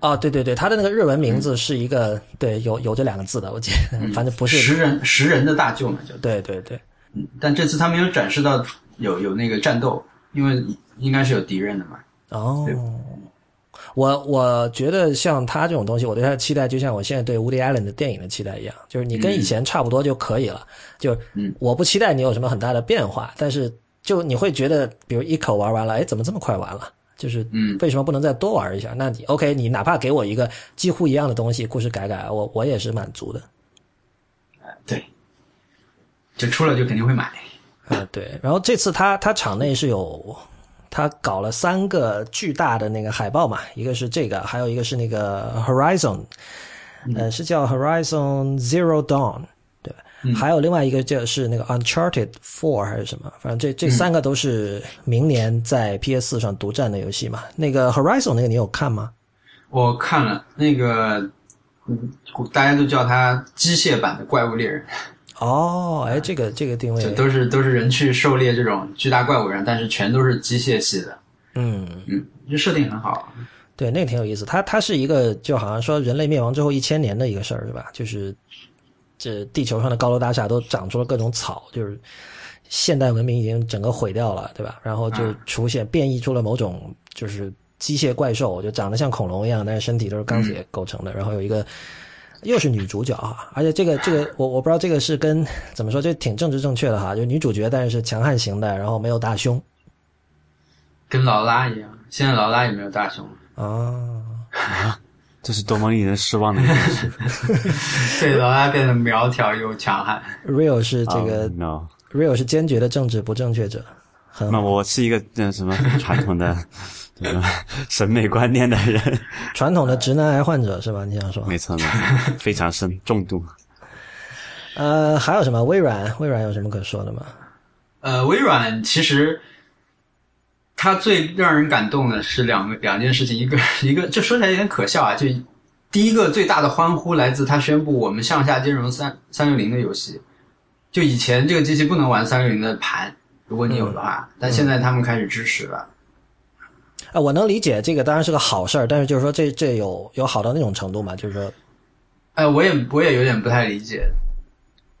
哦，对对对，他的那个日文名字是一个、对有有这两个字的，我记得，反正不是食人食人的大舅嘛，就对对对，嗯，但这次他没有展示到有有那个战斗，因为应该是有敌人的嘛。哦，我我觉得像他这种东西，我对他的期待就像我现在对 Woody Allen 的电影的期待一样，就是你跟以前差不多就可以了。就我不期待你有什么很大的变化，但是就你会觉得，比如一口玩完了，哎，怎么这么快完了？就是嗯为什么不能再多玩一下？那你 OK，你哪怕给我一个几乎一样的东西，故事改改，我我也是满足的。对，就出了就肯定会买。啊，对。然后这次他他场内是有他搞了三个巨大的那个海报嘛，一个是这个，还有一个是那个 Horizon，呃，是叫 Horizon Zero Dawn，还有另外一个就是那个 Uncharted Four 还是什么，反正这这三个都是明年在 PS 4上独占的游戏嘛。那个 Horizon 那个你有看吗？我看了那个，嗯，大家都叫它机械版的怪物猎人，哦，哎，这个这个定位就，都是都是人去狩猎这种巨大怪物人，但是全都是机械系的。嗯，嗯，这设定很好。对，那个挺有意思。它它是一个就好像说人类灭亡之后一千年的一个事儿，是吧？就是这地球上的高楼大厦都长出了各种草，就是现代文明已经整个毁掉了，对吧？然后就出现变异出了某种就是机械怪兽，就长得像恐龙一样，但是身体都是钢铁构成的。然后有一个又是女主角啊，而且这个这个我我不知道这个是跟怎么说，这挺政治正确的哈，就女主角但是是强悍型的，然后没有大胸跟劳拉一样，现在劳拉也没有大胸，啊。这是多么令人失望的一件事。对，劳拉变得苗条又强悍。Real 是这个、Oh, no，Real 是坚决的政治不正确者，很那我是一个那什么传统的这个审美观念的人，传统的直男癌患者是吧？你想说？没错没错，非常深重度。呃，还有什么？微软，微软有什么可说的吗？呃，微软其实它最让人感动的是两个两件事情，一个一个就说起来有点可笑啊，就第一个最大的欢呼来自他宣布我们向下兼容三三六零的游戏，就以前这个机器不能玩三六零的盘，如果你有的话，但现在他们开始支持了。啊，我能理解这个当然是个好事儿，但是就是说这这有有好到那种程度吗？就是说，哎，我也我也有点不太理解，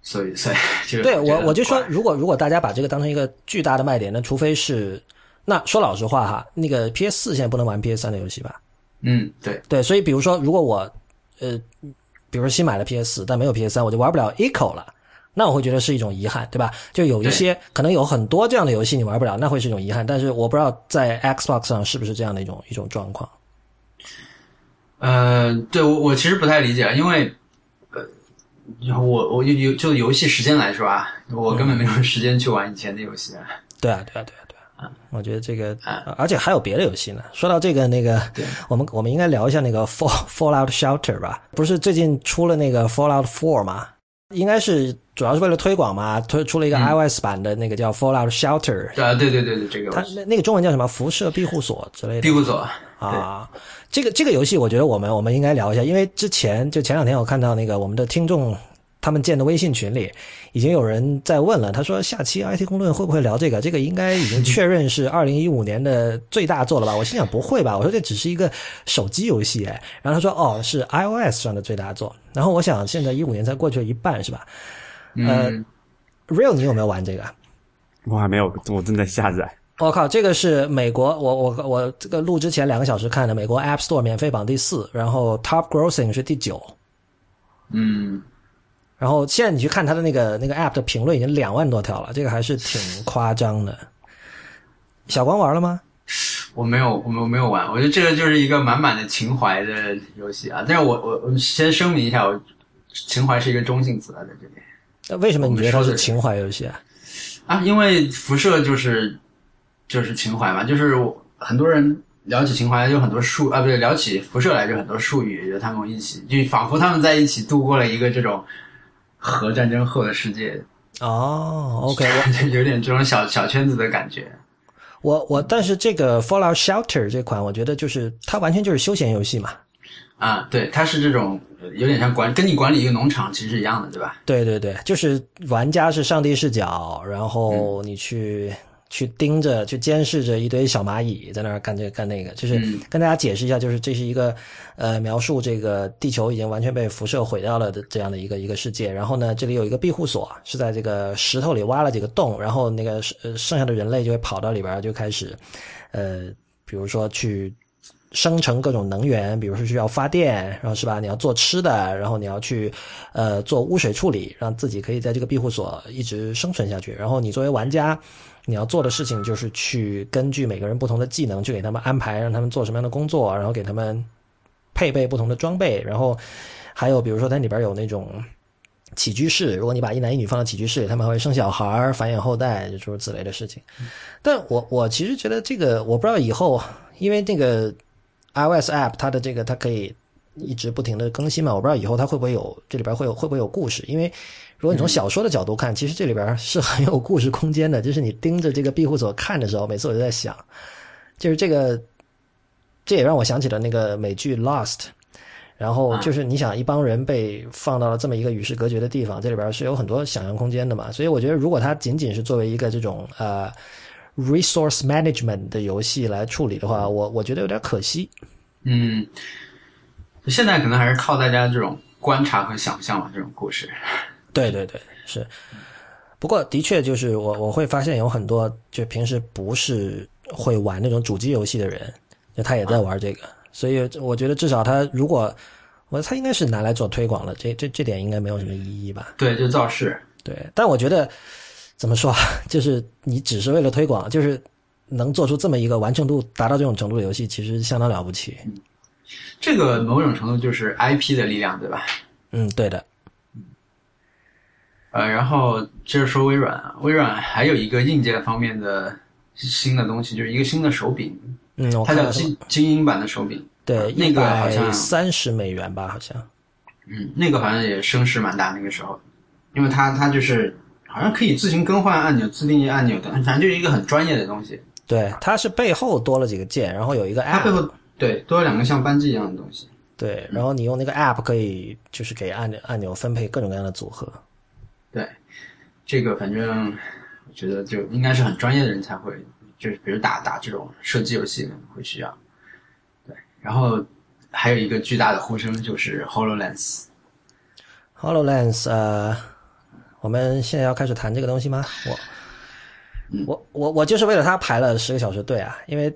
所以所以就对我我就说，如果如果大家把这个当成一个巨大的卖点，那除非是那说老实话哈，那个 PS 四现在不能玩 PS 三的游戏吧？嗯对对，所以比如说，如果我呃，比如说新买了 PS 四，但没有 PS 三，我就玩不了 Eco 了。那我会觉得是一种遗憾，对吧？就有一些可能有很多这样的游戏你玩不了，那会是一种遗憾。但是我不知道在 Xbox 上是不是这样的一种一种状况。呃，对我我其实不太理解，因为呃，我我游就游戏时间来说啊，我根本没有时间去玩以前的游戏啊。对啊，对啊，对啊，对啊。我觉得这个啊，而且还有别的游戏呢。说到这个，那个，我们我们应该聊一下那个 Fall Fallout Shelter 吧？不是最近出了那个 Fallout Four 吗？应该是主要是为了推广嘛，推出了一个 iOS 版的那个叫 Fallout Shelter，、对对对对，这个它那那个中文叫什么？辐射庇护所之类的。庇护所，啊，这个这个游戏，我觉得我们我们应该聊一下，因为之前就前两天我看到那个我们的听众他们建的微信群里，已经有人在问了，他说下期 IT 公论会不会聊这个？这个应该已经确认是 二零一五年的最大作了吧？我心想不会吧？我说这只是一个手机游戏哎，然后他说哦是 iOS 上的最大作，然后我想现在一五年才过去了一半是吧嗯，？Real 你有没有玩这个？我还没有，我正在下载。我靠，这个是美国，我我我这个录之前两个小时看的，美国 App Store 免费榜第四，然后 Top Grossing 是第九，嗯，然后现在你去看他的那个那个 App 的评论已经两万多条了，这个还是挺夸张的。小光玩了吗？我没有，我没有没有玩，我觉得这个就是一个满满的情怀的游戏啊。但是我我我先声明一下，我情怀是一个中性词啊，在这里那为什么你觉得它是是情怀游戏啊？啊，因为辐射就是就是情怀嘛，就是很多人聊起情怀就很多术啊，不对，聊起辐射来就很多术语，觉得他们一起就仿佛他们在一起度过了一个这种核战争后的世界，哦，OK，我就 有点这种小小圈子的感觉。我我，但是这个 Fallout Shelter 这款，我觉得就是它完全就是休闲游戏嘛。啊，对，它是这种呃有点像管跟你管理一个农场其实是一样的，对吧？对对对，就是玩家是上帝视角，然后你去去盯着、去监视着一堆小蚂蚁在那儿干这个干那个，就是嗯跟大家解释一下，就是这是一个呃描述这个地球已经完全被辐射毁掉了的这样的一个一个世界。然后呢，这里有一个庇护所，是在这个石头里挖了几个洞，然后那个呃剩下的人类就会跑到里边就开始呃，比如说去。生成各种能源，比如说需要发电，然后是吧？你要做吃的，然后你要去，呃，做污水处理，让自己可以在这个庇护所一直生存下去。然后你作为玩家，你要做的事情就是去根据每个人不同的技能，去给他们安排，让他们做什么样的工作，然后给他们配备不同的装备。然后还有比如说它里边有那种起居室，如果你把一男一女放到起居室里，他们还会生小孩儿、繁衍后代，就诸如此类的事情。但我我其实觉得这个，我不知道以后，因为那个。iOS app 它的这个它可以一直不停的更新嘛，我不知道以后它会不会有这里边会有会不会有故事，因为如果你从小说的角度看，其实这里边是很有故事空间的。就是你盯着这个庇护所看的时候，每次我就在想，就是这个，这也让我想起了那个美剧 Lost。然后就是你想一帮人被放到了这么一个与世隔绝的地方，这里边是有很多想象空间的嘛。所以我觉得如果它仅仅是作为一个这种呃。resource management 的游戏来处理的话，我我觉得有点可惜。嗯，现在可能还是靠大家这种观察和想象吧，这种故事。对对对，是。不过的确就是我我会发现有很多就平时不是会玩那种主机游戏的人，就他也在玩这个，所以我觉得至少他如果我他应该是拿来做推广了，这这这点应该没有什么意义吧？对，就造势。对，但我觉得。怎么说？就是你只是为了推广，就是能做出这么一个完成度达到这种程度的游戏，其实相当了不起。这个某种程度就是 IP 的力量，对吧？嗯，对的。呃，然后接着说微软，微软还有一个硬件方面的新的东西，就是一个新的手柄。嗯，它叫精精英版的手柄。对，那个好像三十美元吧，好像。嗯，那个好像也声势蛮大，那个时候，因为它它就是。好像可以自行更换按钮、自定义按钮的，反正就是一个很专业的东西。对，它是背后多了几个键，然后有一个 app。它背后对多了两个像扳机一样的东西。对，然后你用那个 app 可以就是给按按钮分配各种各样的组合。对，这个反正我觉得就应该是很专业的人才会，就是比如打打这种射击游戏会需要。对，然后还有一个巨大的呼声就是 Hololens。Hololens 呃。我们现在要开始谈这个东西吗？我，我我我就是为了他排了十个小时队啊，因为，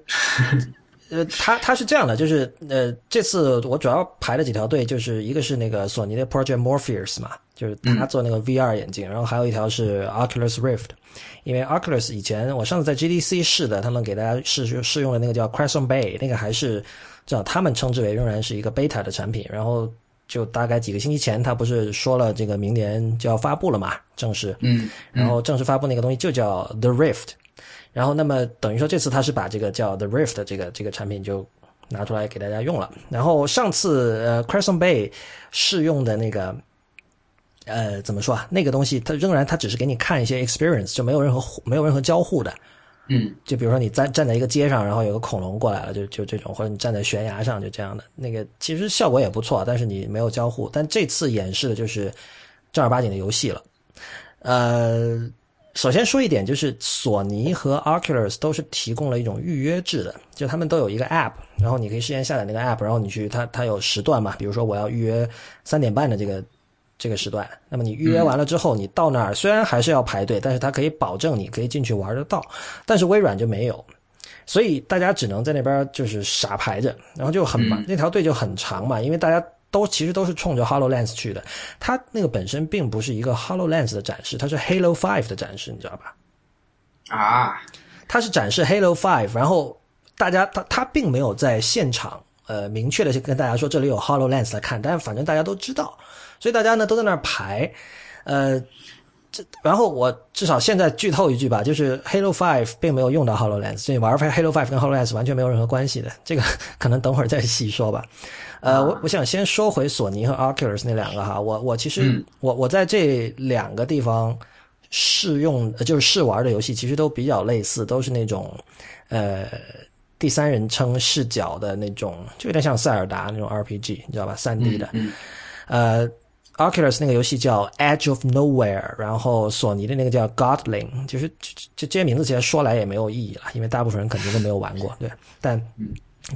呃，他他是这样的，就是呃，这次我主要排了几条队，就是一个是那个索尼的 Project Morpheus 嘛，就是他做那个 VR 眼镜，然后还有一条是 Oculus Rift，因为 Oculus 以前我上次在 GDC 试的，他们给大家试试用的那个叫 Crescent Bay，那个还是叫他们称之为仍然是一个 beta 的产品，然后。就大概几个星期前，他不是说了这个明年就要发布了嘛，正式。嗯，然后正式发布那个东西就叫 The Rift，然后那么等于说这次他是把这个叫 The Rift 这个这个产品就拿出来给大家用了。然后上次呃 Crescent Bay 试用的那个呃怎么说啊？那个东西它仍然它只是给你看一些 experience，就没有任何没有任何交互的。嗯，就比如说你站站在一个街上，然后有个恐龙过来了，就就这种，或者你站在悬崖上，就这样的，那个其实效果也不错，但是你没有交互。但这次演示的就是正儿八经的游戏了。呃，首先说一点，就是索尼和 Oculus 都是提供了一种预约制的，就他们都有一个 App，然后你可以事先下载那个 App，然后你去它它有时段嘛，比如说我要预约三点半的这个。这个时段，那么你预约完了之后，你到那儿虽然还是要排队，但是它可以保证你可以进去玩得到。但是微软就没有，所以大家只能在那边就是傻排着，然后就很忙，那条队就很长嘛，因为大家都其实都是冲着 Hololens 去的。它那个本身并不是一个 Hololens 的展示，它是 Halo Five 的展示，你知道吧？啊，它是展示 Halo Five，然后大家他他并没有在现场呃明确的跟大家说这里有 Hololens 来看，但是反正大家都知道。所以大家呢都在那儿排，呃，这然后我至少现在剧透一句吧，就是 Halo Five 并没有用到 Hololens，所以玩 Halo Five 跟 Hololens 完全没有任何关系的。这个可能等会儿再细说吧。呃，我我想先说回索尼和 Oculus 那两个哈，我我其实我我在这两个地方试用就是试玩的游戏，其实都比较类似，都是那种呃第三人称视角的那种，就有点像塞尔达那种 RPG，你知道吧？三 D 的，呃。Oculus 那个游戏叫 Edge of Nowhere，然后索尼的那个叫 Godling，就是这这这些名字其实说来也没有意义了，因为大部分人肯定都没有玩过，对。但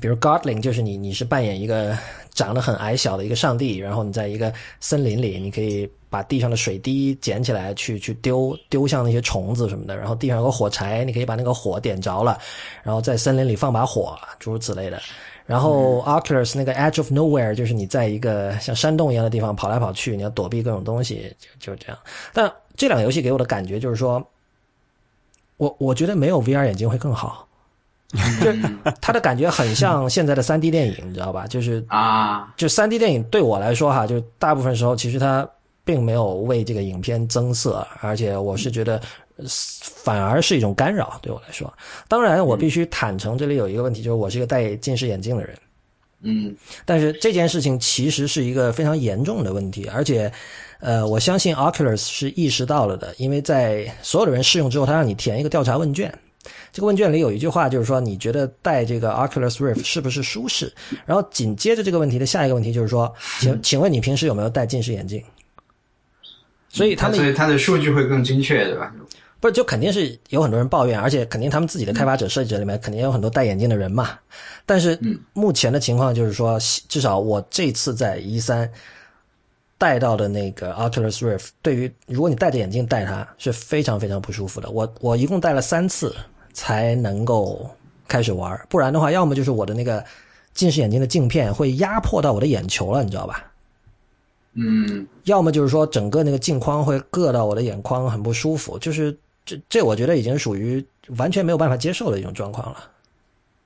比如 Godling 就是你你是扮演一个长得很矮小的一个上帝，然后你在一个森林里，你可以把地上的水滴捡起来去去丢丢向那些虫子什么的，然后地上有个火柴，你可以把那个火点着了，然后在森林里放把火，诸如此类的。然后 Oculus 那个 Edge of Nowhere 就是你在一个像山洞一样的地方跑来跑去，你要躲避各种东西，就就这样。但这两个游戏给我的感觉就是说，我我觉得没有 VR 眼镜会更好，就是它的感觉很像现在的三 D 电影，你知道吧？就是啊，就三 D 电影对我来说哈，就大部分时候其实它并没有为这个影片增色，而且我是觉得呃反而是一种干扰对我来说。当然，我必须坦诚，这里有一个问题，就是我是一个戴近视眼镜的人。嗯但是这件事情其实是一个非常严重的问题，而且，呃，我相信 Oculus 是意识到了的，因为在所有的人试用之后，他让你填一个调查问卷。这个问卷里有一句话，就是说你觉得戴这个 Oculus Rift 是不是舒适？然后紧接着这个问题的下一个问题就是说，请请问你平时有没有戴近视眼镜？所以他们所以它的数据会更精确，对吧？不是，就肯定是有很多人抱怨，而且肯定他们自己的开发者、设计者里面肯定有很多戴眼镜的人嘛。但是目前的情况就是说，至少我这次在一三戴到的那个 Oculus Rift，对于如果你戴着眼镜戴它是非常非常不舒服的。我我一共戴了三次才能够开始玩，不然的话，要么就是我的那个近视眼镜的镜片会压迫到我的眼球了，你知道吧？嗯要么就是说整个那个镜框会硌到我的眼眶，很不舒服。就是这这，我觉得已经属于完全没有办法接受的一种状况了。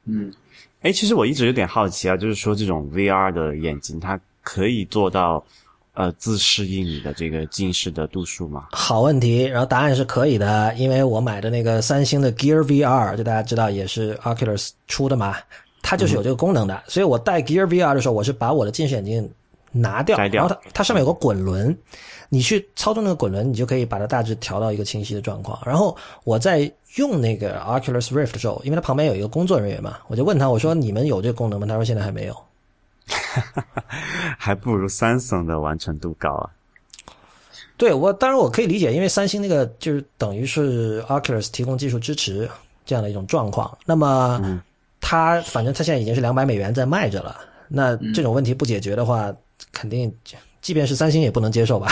嗯，哎，其实我一直有点好奇啊，就是说这种 VR 的眼镜，它可以做到呃自适应你的这个近视的度数吗？好问题，然后答案是可以的，因为我买的那个三星的 Gear VR，就大家知道也是 Oculus 出的嘛，它就是有这个功能的。所以我戴 Gear VR 的时候，我是把我的近视眼镜拿掉然后它它上面有个滚轮，你去操纵那个滚轮，你就可以把它大致调到一个清晰的状况。然后我在用那个 Oculus Rift 的时候，因为它旁边有一个工作人员嘛，我就问他，我说你们有这个功能吗？他说现在还没有。还不如 Samsung 的完成度高啊。对我，当然我可以理解，因为三星那个就是等于是 Oculus 提供技术支持这样的一种状况。那么，它反正它现在已经是两百美元在卖着了。那这种问题不解决的话，肯定即便是三星也不能接受吧？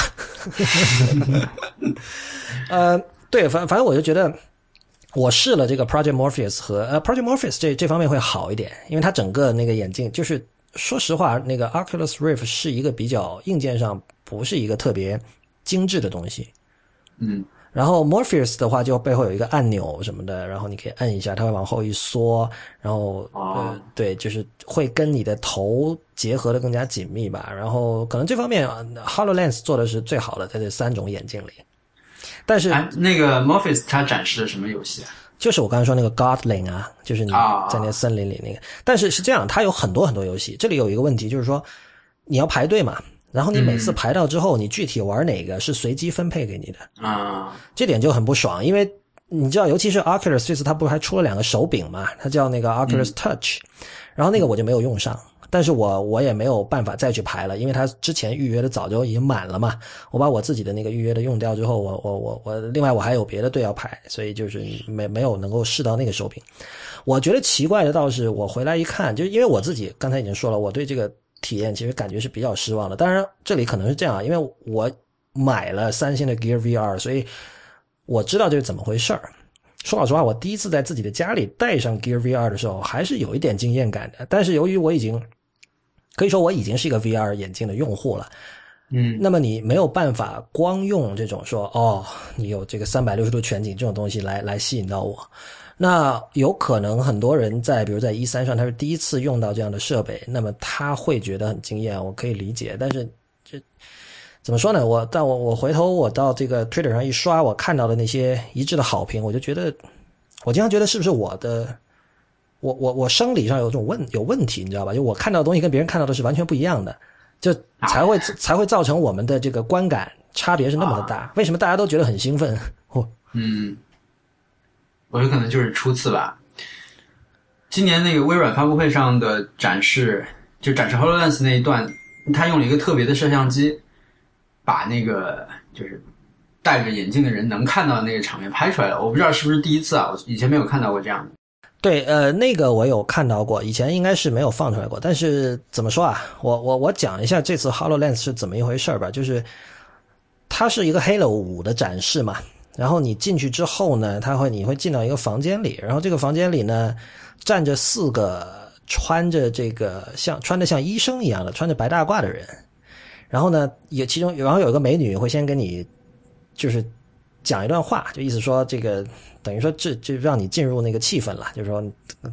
呃，对，反反正我就觉得。我试了这个 Project Morpheus 和呃 Project Morpheus 这这方面会好一点，因为它整个那个眼镜就是说实话，那个 Oculus Rift 是一个比较硬件上不是一个特别精致的东西。嗯，然后 Morpheus 的话，就背后有一个按钮什么的，然后你可以摁一下，它会往后一缩，然后、呃，对，就是会跟你的头结合的更加紧密吧。然后可能这方面呃 HoloLens 做的是最好的，在这三种眼镜里。但是哎，那个 Morpheus 它展示的什么游戏啊？就是我刚才说那个 Godling 啊，就是你啊在那个森林里那个。但是是这样，它有很多很多游戏。这里有一个问题，就是说你要排队嘛，然后你每次排到之后，你具体玩哪个是随机分配给你的，啊，这点就很不爽，因为你知道，尤其是 Oculus 这次它不是还出了两个手柄嘛，它叫那个 Oculus Touch，、然后那个我就没有用上。但是我我也没有办法再去排了，因为他之前预约的早就已经满了嘛。我把我自己的那个预约的用掉之后，我我我我，另外我还有别的队要排，所以就是没没有能够试到那个手柄。我觉得奇怪的倒是我回来一看，就因为我自己刚才已经说了，我对这个体验其实感觉是比较失望的。当然这里可能是这样，因为我买了三星的 Gear VR，所以我知道这是怎么回事儿。说老实话，我第一次在自己的家里戴上 Gear VR 的时候，还是有一点惊艳感的。但是由于我已经可以说我已经是一个 VR 眼镜的用户了，嗯，那么你没有办法光用这种说哦，你有这个三百六十度全景这种东西来来吸引到我。那有可能很多人在比如在一三上他是第一次用到这样的设备，那么他会觉得很惊艳，我可以理解。但是这怎么说呢？我但我我回头我到这个 Twitter 上一刷，我看到的那些一致的好评，我就觉得，我经常觉得是不是我的，我我我生理上有种问有问题，你知道吧？就我看到的东西跟别人看到的是完全不一样的，就才会才会造成我们的这个观感差别是那么的大。为什么大家都觉得很兴奋？我嗯，我有可能就是初次吧。今年那个微软发布会上的展示，就展示 HoloLens 那一段，他用了一个特别的摄像机，把那个就是戴着眼镜的人能看到那个场面拍出来了。我不知道是不是第一次啊，我以前没有看到过这样的。对，呃，那个我有看到过，以前应该是没有放出来过。但是怎么说啊？我我我讲一下这次 Hololens 是怎么一回事吧。就是它是一个 Halo 五的展示嘛，然后你进去之后呢，它会你会进到一个房间里，然后这个房间里呢站着四个穿着这个像穿的像医生一样的穿着白大褂的人，然后呢也其中然后有一个美女会先跟你就是讲一段话，就意思说这个等于说这就让你进入那个气氛了，就是说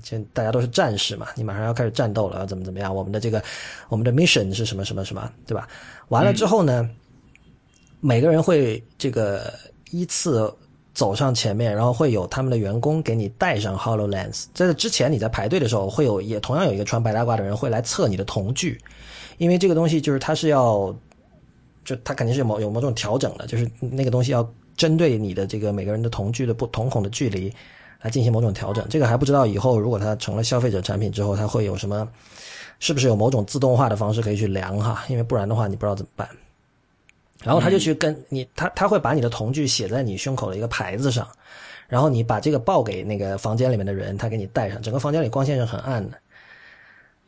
现大家都是战士嘛，你马上要开始战斗了，怎么怎么样？我们的这个我们的 mission 是什么什么什么，对吧？完了之后呢，每个人会这个依次走上前面，然后会有他们的员工给你戴上 Hololens。在这之前你在排队的时候，会有也同样有一个穿白大褂的人会来测你的瞳距，因为这个东西就是它是要，就它肯定是有某有某种调整的，就是那个东西要针对你的这个每个人的瞳距的不瞳孔的距离来进行某种调整。这个还不知道以后如果它成了消费者产品之后，它会有什么，是不是有某种自动化的方式可以去量哈？因为不然的话你不知道怎么办。然后他就去跟你，他他会把你的瞳距写在你胸口的一个牌子上，然后你把这个报给那个房间里面的人，他给你戴上。整个房间里光线是很暗的。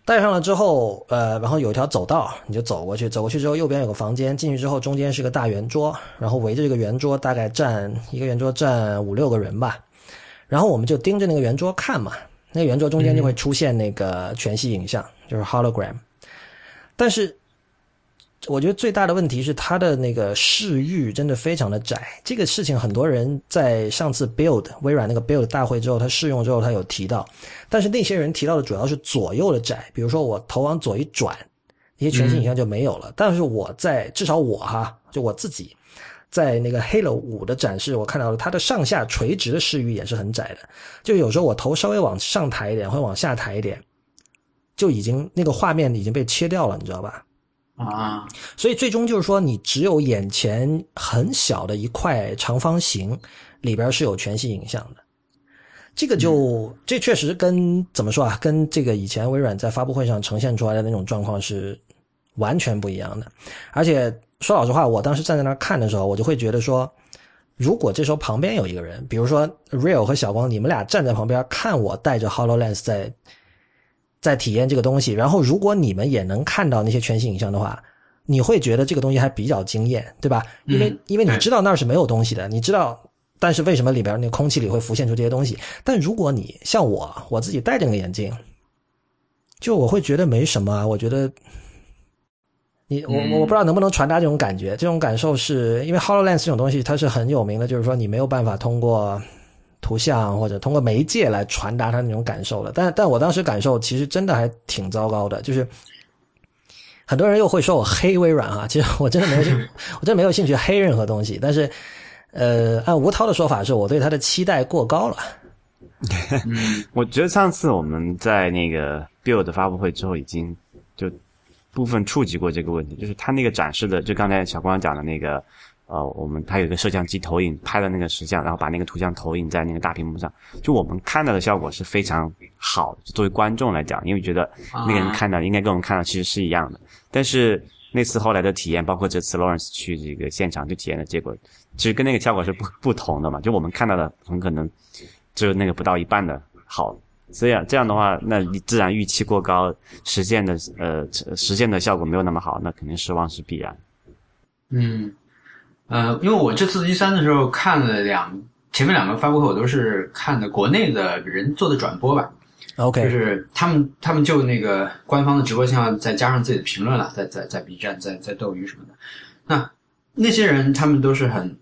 戴上了之后，呃，然后有一条走道，你就走过去。走过去之后，右边有个房间，进去之后中间是个大圆桌，然后围着这个圆桌大概站一个圆桌站五六个人吧。然后我们就盯着那个圆桌看嘛，那个圆桌中间就会出现那个全息影像，就是 hologram。但是我觉得最大的问题是它的那个视域真的非常的窄。这个事情很多人在上次 Build 微软那个 Build 大会之后，他试用之后他有提到，但是那些人提到的主要是左右的窄，比如说我头往左一转，一些全息影像就没有了。但是我在至少我哈，就我自己在那个 Halo 五的展示，我看到了它的上下垂直的视域也是很窄的，就有时候我头稍微往上抬一点，会往下抬一点，就已经那个画面已经被切掉了，你知道吧？啊，所以最终就是说，你只有眼前很小的一块长方形里边是有全息影像的。这个就这确实跟怎么说啊，跟这个以前微软在发布会上呈现出来的那种状况是完全不一样的。而且说老实话，我当时站在那儿看的时候，我就会觉得说，如果这时候旁边有一个人，比如说 Real 和小光，你们俩站在旁边看我带着 Hololens 在。在体验这个东西，然后如果你们也能看到那些全息影像的话，你会觉得这个东西还比较惊艳，对吧？因为、嗯因为你知道那儿是没有东西的，你知道，但是为什么里边那空气里会浮现出这些东西？但如果你像我，我自己戴着那个眼镜，就我会觉得没什么啊，我觉得。你我我我不知道能不能传达这种感觉，这种感受是因为 Hololens 这种东西它是很有名的，就是说你没有办法通过图像或者通过媒介来传达他那种感受的。但但我当时感受其实真的还挺糟糕的，就是很多人又会说我黑微软啊，其实我真的没有兴，我真的没有兴趣黑任何东西。但是，呃，按吴涛的说法是我对他的期待过高了。嗯我觉得上次我们在那个 Build 发布会之后，已经就部分触及过这个问题，就是他那个展示的，就刚才小光讲的那个，呃，我们它有一个摄像机投影拍的那个实像，然后把那个图像投影在那个大屏幕上，就我们看到的效果是非常好的，作为观众来讲，因为觉得那个人看到应该跟我们看到其实是一样的，但是那次后来的体验，包括这次 Lawrence 去这个现场去体验的结果，其实跟那个效果是不不同的嘛，就我们看到的很可能只有那个不到一半的好。这样这样的话，那你自然预期过高，实践的呃实践的效果没有那么好，那肯定失望是必然。嗯，呃，因为我这次一三的时候看了两前面两个发布会，我都是看的国内的人做的转播吧，OK，就是他们他们就那个官方的直播信号再加上自己的评论了，在在在 B 站、在在斗鱼什么的。那那些人他们都是很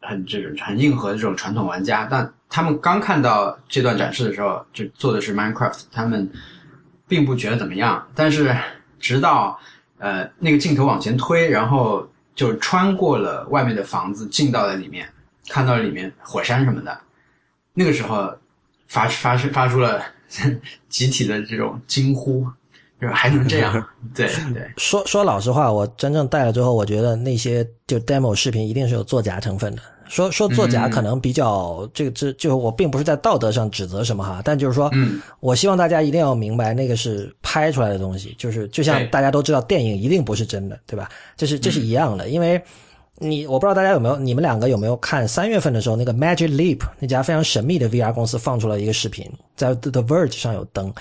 很这种很硬核的这种传统玩家，但他们刚看到这段展示的时候，就做的是 Minecraft，他们并不觉得怎么样。但是直到呃那个镜头往前推，然后就穿过了外面的房子，进到了里面，看到了里面火山什么的，那个时候发发发出了 集体的这种惊呼，就是还能这样？对对，说说老实话，我真正戴了之后，我觉得那些就 demo 视频一定是有作假成分的。说说作假可能比较、这个这就我并不是在道德上指责什么哈，但就是说，嗯，我希望大家一定要明白，那个是拍出来的东西，就是就像大家都知道，电影一定不是真的，对吧？这是这是一样的，因为你我不知道大家有没有，你们两个有没有看三月份的时候，那个 Magic Leap 那家非常神秘的 VR 公司放出了一个视频，在 The The Verge 上有登。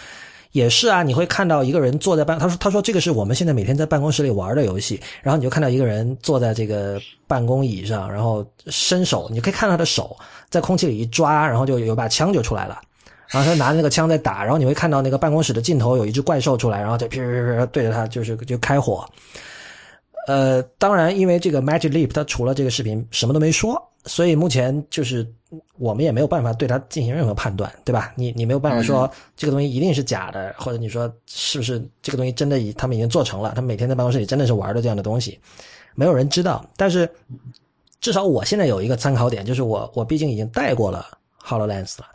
也是啊，你会看到一个人坐在办，他说他说这个是我们现在每天在办公室里玩的游戏，然后你就看到一个人坐在这个办公椅上，然后伸手，你可以看到他的手在空气里一抓，然后就有把枪就出来了。然后他拿着那个枪在打，然后你会看到那个办公室的尽头有一只怪兽出来，然后就噼噼噼噼对着他就是就开火。呃，当然，因为这个 Magic Leap 它除了这个视频什么都没说，所以目前就是我们也没有办法对它进行任何判断，对吧？你你没有办法说这个东西一定是假的，或者你说是不是这个东西真的已他们已经做成了，他们每天在办公室里真的是玩的这样的东西，没有人知道。但是至少我现在有一个参考点，就是我我毕竟已经带过了 Hololens 了。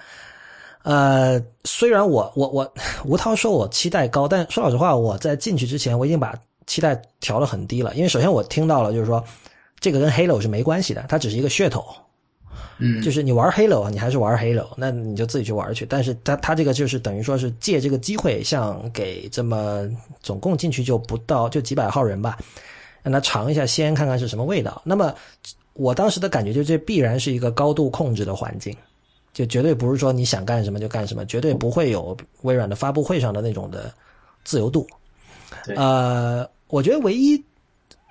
呃，虽然我我我吴涛说我期待高，但说老实话，我在进去之前我已经把期待调得很低了，因为首先我听到了就是说这个跟 Halo 是没关系的，它只是一个噱头，嗯，就是你玩 Halo，你还是玩 Halo，那你就自己去玩去。但是它它这个就是等于说是借这个机会，像给这么总共进去就不到就几百号人吧，让他尝一下鲜，看看是什么味道。那么我当时的感觉就这必然是一个高度控制的环境。就绝对不是说你想干什么就干什么，绝对不会有微软的发布会上的那种的自由度。对呃，我觉得唯一，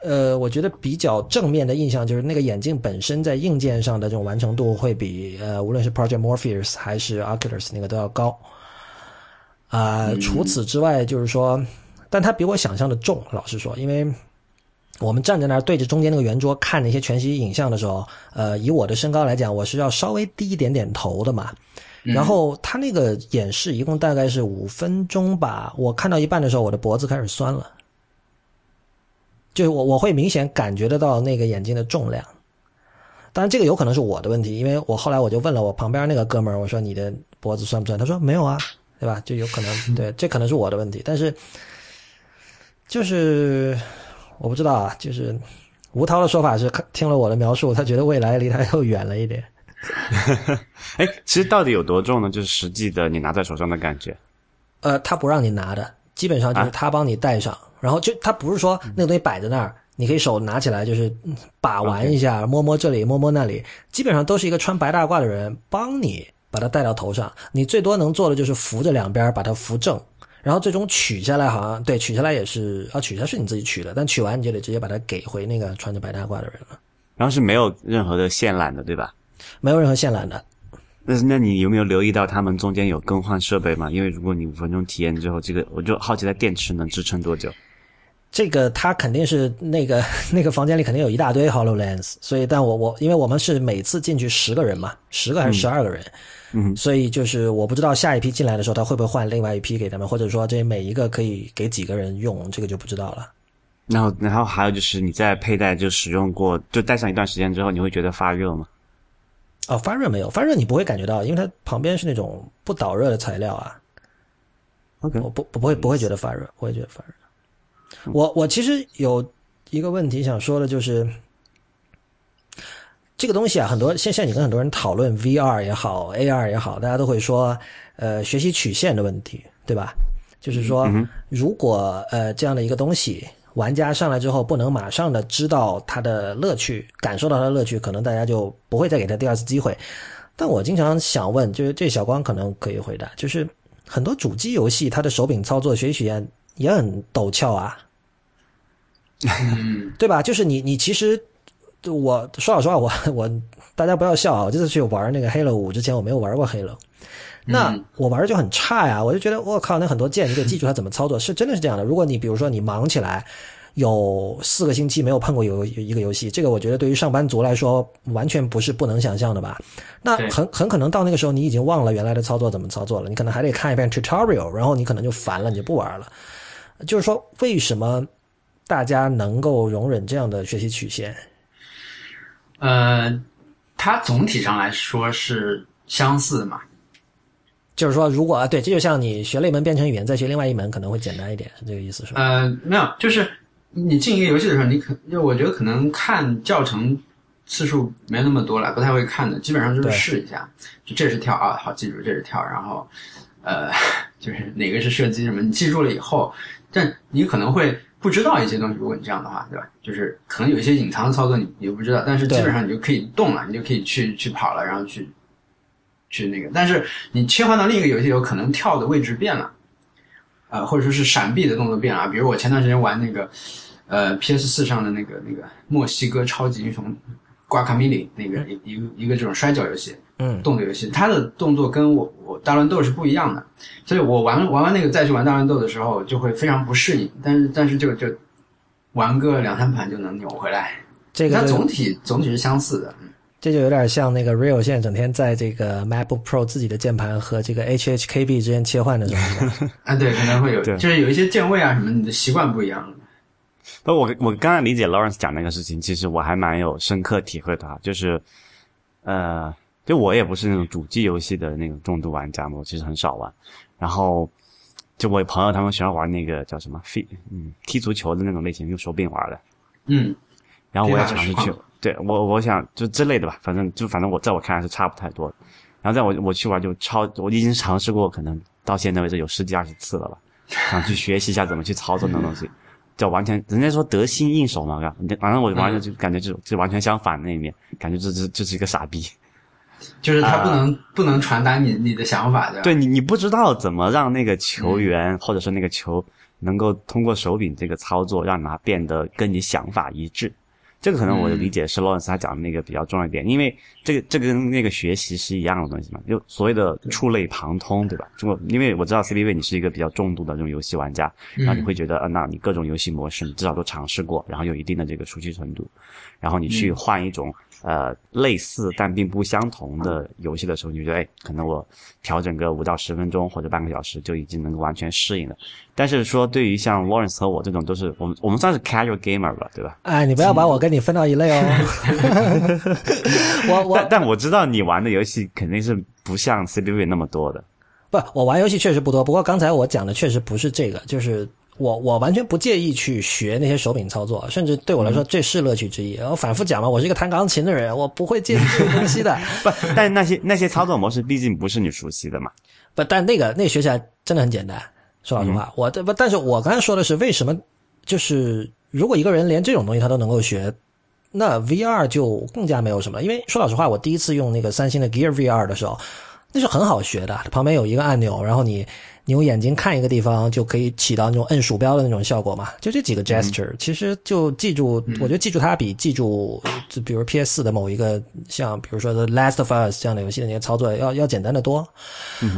呃，我觉得比较正面的印象就是那个眼镜本身在硬件上的这种完成度会比呃，无论是 Project Morpheus 还是 Oculus 那个都要高。啊、除此之外，就是说，但它比我想象的重，老实说，因为我们站在那儿对着中间那个圆桌看那些全息影像的时候，呃，以我的身高来讲，我是要稍微低一点点头的嘛。然后他那个演示一共大概是五分钟吧，我看到一半的时候，我的脖子开始酸了，就是我我会明显感觉得到那个眼镜的重量。当然，这个有可能是我的问题，因为我后来我就问了我旁边那个哥们儿，我说你的脖子酸不酸？他说没有啊，对吧？就有可能，对，这可能是我的问题，但是就是我不知道啊，就是吴涛的说法是听了我的描述，他觉得未来离他又远了一点。哎，其实到底有多重呢？就是实际的你拿在手上的感觉。呃，他不让你拿的，基本上就是啊他帮你戴上，然后就它不是说那个东西摆在那儿，你可以手拿起来就是嗯把玩一下，摸摸这里，摸摸那里，基本上都是一个穿白大褂的人帮你把它戴到头上，你最多能做的就是扶着两边把它扶正。然后最终取下来，好像对取下来也是啊，取下来是你自己取的，但取完你就得直接把它给回那个穿着白大褂的人了，然后是没有任何的线缆的，对吧？没有任何线缆的。那那你有没有留意到他们中间有更换设备吗？因为如果你五分钟体验之后，这个我就好奇，它电池能支撑多久？这个它肯定是那个 那个房间里肯定有一大堆 Hololens，所以但我我因为我们是每次进去十个人嘛，十个还是十二个人，嗯，所以就是我不知道下一批进来的时候他会不会换另外一批给他们，或者说这每一个可以给几个人用，这个就不知道了。然后然后还有就是你在佩戴就使用过，就戴上一段时间之后，你会觉得发热吗？哦，发热没有，发热你不会感觉到，因为它旁边是那种不导热的材料啊。OK 我不不不会不会觉得发热，不会觉得发热。我我其实有一个问题想说的，就是这个东西啊，很多现现在你跟很多人讨论 VR 也好，AR 也好，大家都会说，呃，学习曲线的问题，对吧？就是说，如果呃这样的一个东西，玩家上来之后不能马上的知道它的乐趣，感受到它的乐趣，可能大家就不会再给他第二次机会。但我经常想问，就是这小光可能可以回答，就是很多主机游戏它的手柄操作学习曲线也很陡峭啊，嗯 对吧？就是你你其实，我说老实话，我我大家不要笑啊！我这次去玩那个 Halo 五之前，我没有玩过 Halo，那嗯我玩的就很差呀，我就觉得我靠，那很多键你得记住它怎么操作，是真的是这样的。如果你比如说你忙起来。有四个星期没有碰过有一个游戏，这个我觉得对于上班族来说完全不是不能想象的吧？那很很可能到那个时候你已经忘了原来的操作怎么操作了，你可能还得看一遍 tutorial，然后你可能就烦了，你就不玩了。就是说，为什么大家能够容忍这样的学习曲线？呃，它总体上来说是相似嘛，就是说，如果啊对，这就像你学了一门编程语言，再学另外一门可能会简单一点，是这个意思是吧？呃，没有，就是你进一个游戏的时候，你可就我觉得可能看教程次数没那么多了，不太会看的，基本上就是试一下，就这是跳啊，好记住这是跳，然后呃，就是哪个是射击什么，你记住了以后，但你可能会不知道一些东西，如果你这样的话，对吧？就是可能有一些隐藏的操作你你不知道，但是基本上你就可以动了，你就可以去去跑了，然后去去那个，但是你切换到另一个游戏有可能跳的位置变了，呃，或者说是闪避的动作变了，比如我前段时间玩那个呃 PS 四上的那个那个墨西哥超级英雄瓜卡米里那个一一个一个这种摔跤游戏，嗯，动作游戏，它的动作跟我我大乱斗是不一样的，所以我玩玩完那个再去玩大乱斗的时候就会非常不适应，但是但是就就玩个两三盘就能扭回来，这个它总体总体是相似的，嗯。这就有点像那个 Real 现在整天在这个 MacBook Pro 自己的键盘和这个 HHKB 之间切换的时候，啊，对，可能会有，就是有一些键位啊什么，你的习惯不一样。那，我我刚才理解 Lawrence 讲那个事情，其实我还蛮有深刻体会的啊，就是，呃，就我也不是那种主机游戏的那种重度玩家嘛，我其实很少玩。然后，就我有朋友他们喜欢玩那个叫什么飞嗯，踢足球的那种类型，用手柄玩的。嗯，然后我也尝试去对我我想就之类的吧，反正就反正我在我看来是差不太多的。然后在我我去玩就超，我已经尝试过，可能到现在为止有十几二十次了吧，想去学习一下怎么去操作那种东西。就完全，人家说得心应手嘛，反正我完全就感觉就就完全相反的那一面，感觉这这这是一个傻逼。就是他不能、不能传达你你的想法，对吧？对你，你不知道怎么让那个球员、或者是那个球能够通过手柄这个操作，让它变得跟你想法一致。这个可能我的理解是 Lawrence 他讲的那个比较重要一点，因为这个这个跟那个学习是一样的东西嘛，就所谓的触类旁通，对吧？中国，因为我知道 CBV 你是一个比较重度的这种游戏玩家，然后你会觉得，呃，那你各种游戏模式你至少都尝试过，然后有一定的这个熟悉程度，然后你去换一种、呃类似但并不相同的游戏的时候，你就觉得，哎，可能我调整个五到十分钟或者半个小时就已经能够完全适应了。但是说对于像 Lawrence 和我这种都是我们我们算是 casual gamer 吧，对吧？哎，你不要把我跟你分到一类哦。我我但但我知道你玩的游戏肯定是不像 CBV 那么多的。不，我玩游戏确实不多，不过刚才我讲的确实不是这个，就是我我完全不介意去学那些手柄操作，甚至对我来说这是乐趣之一。我反复讲嘛，我是一个弹钢琴的人，我不会介意这个东西的。不，但那些那些操作模式毕竟不是你熟悉的嘛。不，但那个那个学起来真的很简单。说老实话，我这不，但是我刚才说的是为什么，就是如果一个人连这种东西他都能够学，那 VR 就更加没有什么。因为说老实话，我第一次用那个三星的 Gear VR 的时候，那是很好学的，旁边有一个按钮，然后你你用眼睛看一个地方，就可以起到那种摁鼠标的那种效果嘛。就这几个 gesture，、其实就记住，我觉得记住它比记住，就比如 PS 四的某一个像比如说 The Last of Us 这样的游戏的那些操作要要简单的多。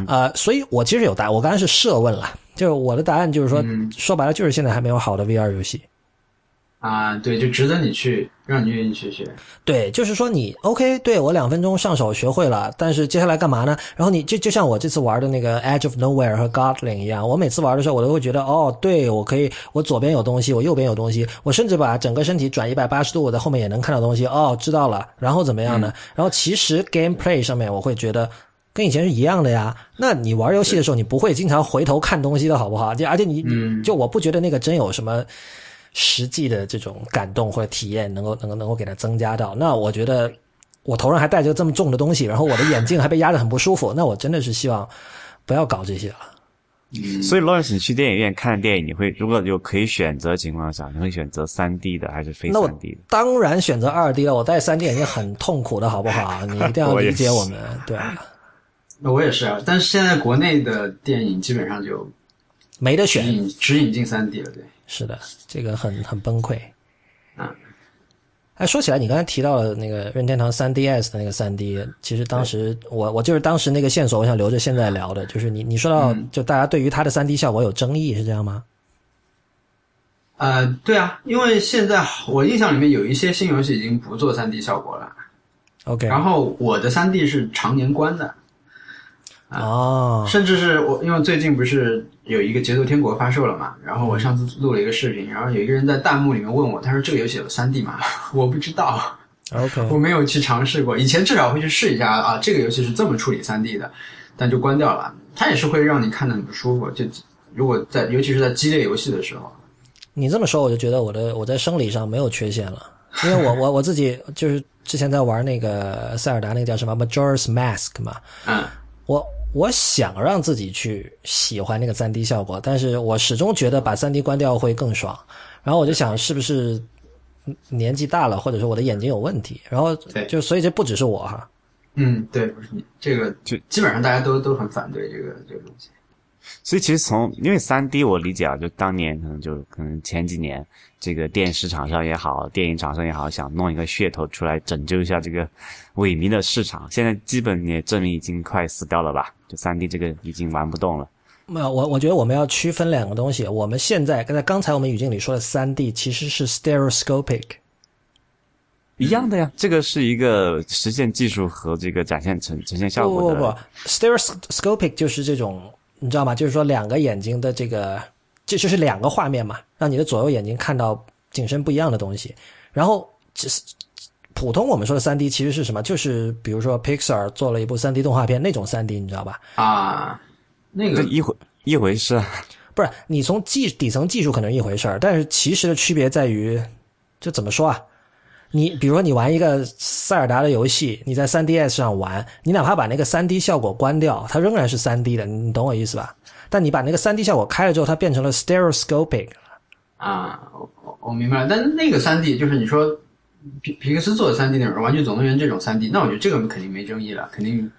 呃，所以我其实有答，我刚才是设问了，就是我的答案就是说，说白了就是现在还没有好的 VR 游戏。啊，对，就值得你去，让你愿意去学。对，就是说你 OK，对我两分钟上手学会了，但是接下来干嘛呢？然后你就就像我这次玩的那个 Edge of Nowhere 和 Godling 一样，我每次玩的时候，我都会觉得，哦，对我可以，我左边有东西，我右边有东西，我甚至把整个身体转一百八十度，我在后面也能看到东西。哦，知道了，然后怎么样呢？然后其实 gameplay 上面我会觉得。跟以前是一样的呀。那你玩游戏的时候，你不会经常回头看东西的好不好？就而且你，嗯就我不觉得那个真有什么实际的这种感动或者体验能够能够能够给它增加到。那我觉得我头上还戴着这么重的东西，然后我的眼镜还被压得很不舒服，那我真的是希望不要搞这些了。所以 Lawrence，你去电影院看电影，你会如果有可以选择情况下，你会选择三 D 的还是非那我三 D 的？当然选择二 D 了，我戴三 D 眼镜很痛苦的好不好？你一定要理解我是们，对啊，那我也是啊，但是现在国内的电影基本上就没得选。引只引进三 D 了，对。是的，这个很很崩溃。嗯，哎，说起来，你刚才提到了那个任天堂 3DS 的那个 3D，其实当时我我就是当时那个线索，我想留着现在聊的，就是你你说到嗯就大家对于它的 3D 效果有争议，是这样吗？呃，对啊，因为现在我印象里面有一些新游戏已经不做三 D 效果了，OK，然后我的三 D 是常年关的，哦，甚至是我因为最近不是有一个《节奏天国》发售了嘛，然后我上次录了一个视频，然后有一个人在弹幕里面问我，他说这个游戏有三 D 吗？我不知道，OK，我没有去尝试过，以前至少会去试一下啊，这个游戏是这么处理三 D 的，但就关掉了，它也是会让你看的很不舒服，就如果在尤其是在激烈游戏的时候。你这么说，我就觉得我的我在生理上没有缺陷了。因为我我 我自己就是之前在玩那个塞尔达那个叫什么 Majora's Mask 嘛，嗯，我我想让自己去喜欢那个3 D 效果，但是我始终觉得把3 D 关掉会更爽。然后我就想，是不是年纪大了，或者说我的眼睛有问题？然后对就所以这不只是我哈，嗯，对，不是你这个就基本上大家都都很反对这个这个东西。所以其实从因为三 D 我理解啊，就当年可能就可能前几年这个电视厂商也好，电影厂商也好，想弄一个噱头出来拯救一下这个萎靡的市场，现在基本也证明已经快死掉了吧？就三 D 这个已经玩不动了。没有，我我觉得我们要区分两个东西。我们现在刚才刚才我们语境里说的三 D 其实是 stereoscopic，一样的呀，这个是一个实现技术和这个展现呈呈现效不不果的。不，stereoscopic 就是这种，你知道吗？就是说两个眼睛的这个，这就是两个画面嘛，让你的左右眼睛看到景深不一样的东西。然后，只是普通我们说的三 D 其实是什么？就是比如说 Pixar 做了一部三 D 动画片那种三 D，你知道吧？啊，那个一回一回事啊，不是，你从技底层技术可能一回事儿，但是其实的区别在于，就怎么说啊？你比如说你玩一个塞尔达的游戏，你在 3DS 上玩，你哪怕把那个 3D 效果关掉，它仍然是 3D 的，你懂我意思吧？但你把那个 3D 效果开了之后，它变成了 stereoscopic。啊，我我我明白了。但是那个三 D 就是你说皮皮克斯做的三 D 那种《玩具总动员》这种三 D，那我觉得这个肯定没争议了，肯定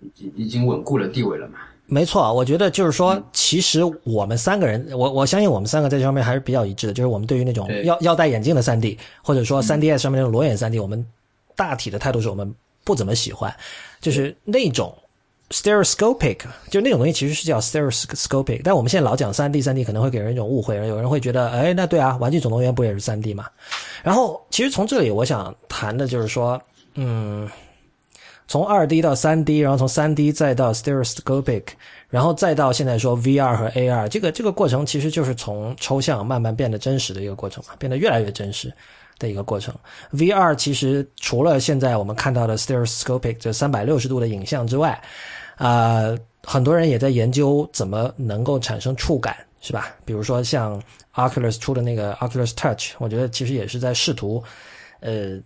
已经已经稳固了地位了嘛。没错，我觉得就是说，其实我们三个人，我我相信我们三个在这方面还是比较一致的，就是我们对于那种要要戴眼镜的三 D，或者说三 DS 上面那种裸眼三 D，我们大体的态度是我们不怎么喜欢，就是那种 stereoscopic，就那种东西其实是叫 stereoscopic，但我们现在老讲 3D 3D 可能会给人一种误会，有人会觉得，哎，那对啊，玩具总动员不也是 3D 吗？然后其实从这里我想谈的就是说，嗯。从二 D 到三 D，然后从三 D 再到 stereoscopic，然后再到现在说 VR 和 AR，这个这个过程其实就是从抽象慢慢变得真实的一个过程嘛，变得越来越真实的一个过程。VR 其实除了现在我们看到的 stereoscopic 这三百六十度的影像之外，啊、很多人也在研究怎么能够产生触感，是吧？比如说像 Oculus 出的那个 Oculus Touch，我觉得其实也是在试图，呃。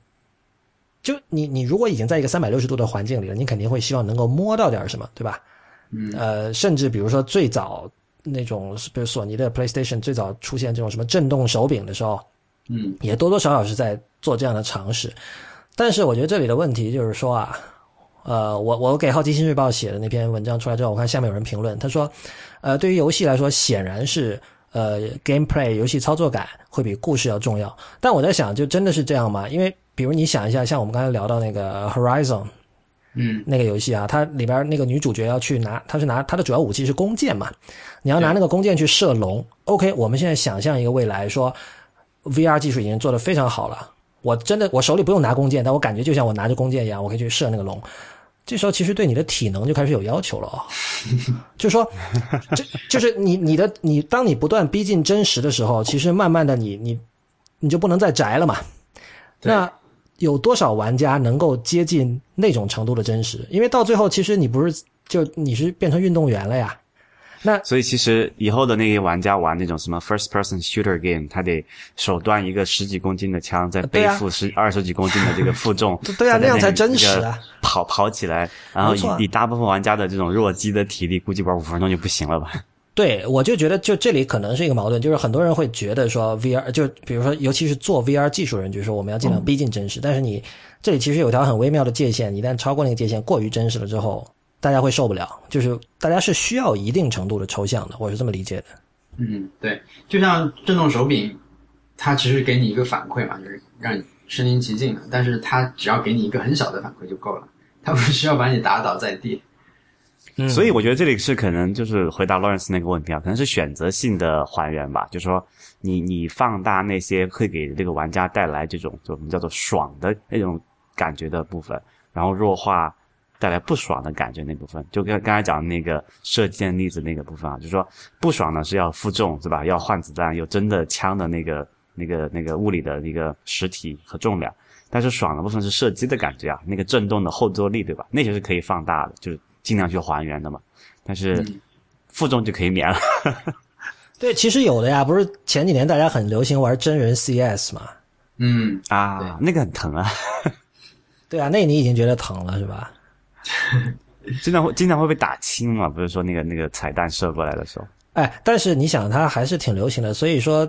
就你你如果已经在一个三百六十度的环境里了，你肯定会希望能够摸到点什么，对吧？嗯，呃，甚至比如说最早那种，比如索尼的 PlayStation 最早出现这种什么震动手柄的时候，嗯，也多多少少是在做这样的尝试。但是我觉得这里的问题就是说啊，呃，我我给《好奇心日报》写的那篇文章出来之后，我看下面有人评论，他说，呃，对于游戏来说，显然是呃 gameplay 游戏操作感会比故事要重要。但我在想，就真的是这样吗？因为比如你想一下，像我们刚才聊到那个 Horizon，嗯，那个游戏啊，它里边那个女主角要去拿，她是拿她的主要武器是弓箭嘛，你要拿那个弓箭去射龙。OK，我们现在想象一个未来，说 VR 技术已经做得非常好了，我真的我手里不用拿弓箭，但我感觉就像我拿着弓箭一样，我可以去射那个龙。这时候其实对你的体能就开始有要求了哦，就是说，这就是你你的你，当你不断逼近真实的时候，其实慢慢的你你你就不能再宅了嘛。那有多少玩家能够接近那种程度的真实？因为到最后，其实你不是就你是变成运动员了呀。那所以其实以后的那些玩家玩那种什么 first person shooter game，他得手端一个十几公斤的枪，再背负十二十几公斤的这个负重 对啊那样才真实啊。跑跑起来，然后以以大部分玩家的这种弱鸡的体力，估计玩五分钟就不行了吧？对，我就觉得就这里可能是一个矛盾，就是很多人会觉得说 VR 就比如说，尤其是做 VR 技术人，就是说我们要尽量逼近真实，但是你这里其实有条很微妙的界限，一旦超过那个界限过于真实了之后，大家会受不了，就是大家是需要一定程度的抽象的，我是这么理解的。嗯，对，就像震动手柄，它其实给你一个反馈嘛，就是让你身临其境的，但是它只要给你一个很小的反馈就够了，它不需要把你打倒在地。嗯所以我觉得这里是可能就是回答 Lawrence 那个问题啊，可能是选择性的还原吧，就是说你你放大那些会给这个玩家带来这种就我们叫做爽的那种感觉的部分，然后弱化带来不爽的感觉那部分，就跟刚才讲的那个射箭例子那个部分啊，就是说不爽呢是要负重是吧？要换子弹，有真的枪的那个那个那个物理的一个实体和重量，但是爽的部分是射击的感觉啊，那个震动的后坐力对吧？那些是可以放大的，就是尽量去还原的嘛。但是负重就可以免了。对，其实有的呀，不是前几年大家很流行玩真人 CS 嘛？嗯，啊，那个很疼啊，对啊，那你已经觉得疼了是吧？经常会经常会被打青嘛，不是说那个那个彩蛋射过来的时候，哎，但是你想，它还是挺流行的，所以说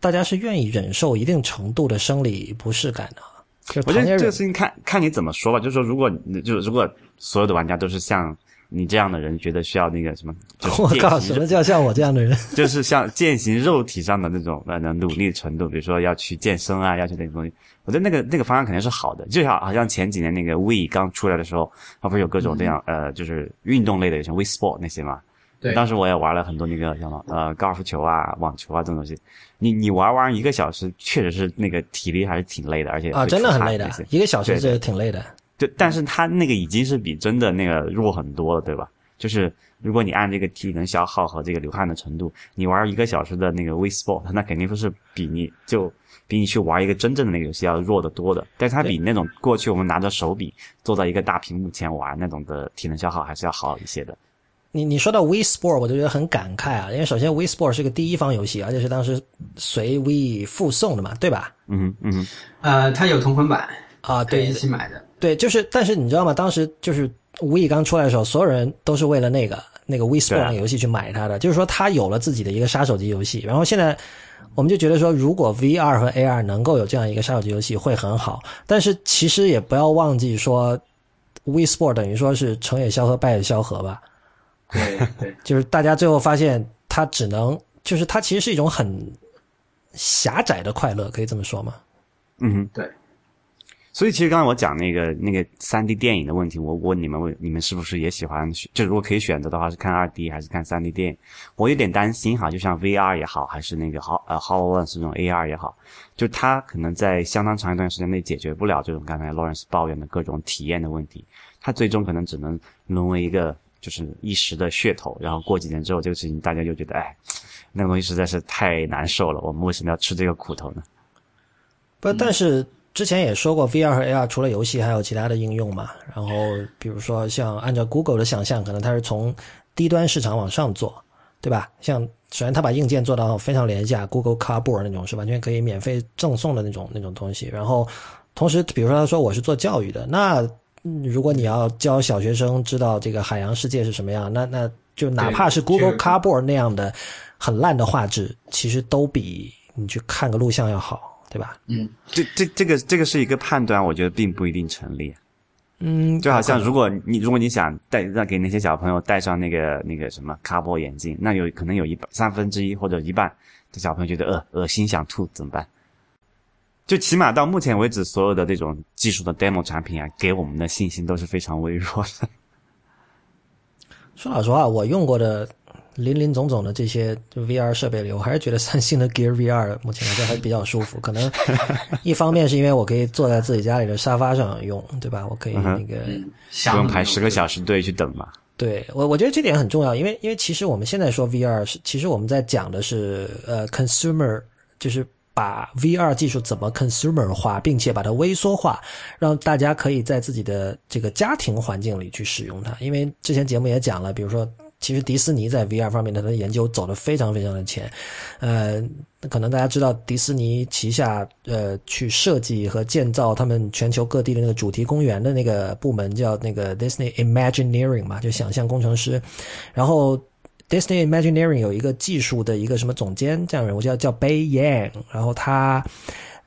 大家是愿意忍受一定程度的生理不适感的。就是我觉得这个事情看看你怎么说吧，就是说如果你就是如果所有的玩家都是像你这样的人，觉得需要那个什么，就 我靠，什么叫像我这样的人？就是像践行肉体上的那种呃努力程度，比如说要去健身啊，要去那种东西，我觉得那个那个方向肯定是好的。就像好像前几年那个 We 刚出来的时候，它不是有各种这样、呃，就是运动类的，像 We Sport 那些嘛。对，当时我也玩了很多那个像呃高尔夫球啊、网球啊这种东西。你你玩玩一个小时，确实是那个体力还是挺累的，而且啊，真的很累的一个小时是挺累的。就但是它那个已经是比真的那个弱很多了，对吧？就是如果你按这个体能消耗和这个流汗的程度，你玩一个小时的那个 We Sport，那肯定不是比你就比你去玩一个真正的那个游戏要弱得多的。但是它比那种过去我们拿着手柄坐在一个大屏幕前玩那种的体能消耗还是要好一些的。你你说到 We Sport，我就觉得很感慨啊，因为首先 We Sport 是个第一方游戏，而且是当时随 We 附送的嘛，对吧？嗯嗯哼，呃，它有同捆版，啊，对一起买的。对，就是，但是你知道吗？当时就是 We 刚出来的时候，所有人都是为了那个那个 We 对 Sport 啊那个游戏去买它的，就是说它有了自己的一个杀手级游戏。然后现在我们就觉得说，如果 VR 和 AR 能够有这样一个杀手级游戏会很好，但是其实也不要忘记说，We Sport 等于说是成也萧何，败也萧何吧。对对，就是大家最后发现，它只能就是它其实是一种很狭窄的快乐，可以这么说吗？嗯，对。所以其实刚才我讲那个那个三 D 电影的问题，我问你们问你们是不是也喜欢？就如果可以选择的话，是看二 D 还是看三 D 电影？我有点担心哈，就像 VR 也好，还是那个 Hol 呃 HoloLens 这种 AR 也好，就它可能在相当长一段时间内解决不了这种刚才 Lawrence 抱怨的各种体验的问题，它最终可能只能沦为一个就是一时的噱头，然后过几年之后，这个事情大家就觉得哎，那个东西实在是太难受了，我们为什么要吃这个苦头呢？不，但是之前也说过，VR 和 AR 除了游戏还有其他的应用嘛。然后比如说像按照 Google 的想象，可能它是从低端市场往上做，对吧？像首先它把硬件做到非常廉价，Google Cardboard 那种是完全可以免费赠送的那种那种东西。然后同时，比如说他说我是做教育的，那嗯如果你要教小学生知道这个海洋世界是什么样，那那就哪怕是 Google Cardboard 那样的很烂的画质，其实都比你去看个录像要好，对吧？嗯，这这这个这个是一个判断，我觉得并不一定成立。嗯，就好像如果你如果你想带让给那些小朋友戴上那个那个什么卡波眼镜，那有可能有一半三分之一或者一半的小朋友觉得恶恶心想吐怎么办？就起码到目前为止，所有的这种技术的 demo 产品啊，给我们的信心都是非常微弱的。说老实话，我用过的林林总总的这些就 VR 设备里，我还是觉得三星的 Gear VR 目前来说还比较舒服。可能一方面是因为我可以坐在自己家里的沙发上用，对吧？我可以那个。不用排十个小时队去等嘛。对我，我觉得这点很重要，因为因为其实我们现在说 VR 是，其实我们在讲的是呃 consumer，就是把 VR 技术怎么 consumer 化，并且把它微缩化，让大家可以在自己的这个家庭环境里去使用它。因为之前节目也讲了，比如说。其实迪士尼在 VR 方面它的研究走得非常非常的前，呃，可能大家知道迪士尼旗下呃去设计和建造他们全球各地的那个主题公园的那个部门叫那个 Disney Imagineering 嘛，就想象工程师。然后 Disney Imagineering 有一个技术的一个什么总监这样人物叫叫 Bay Yang，然后他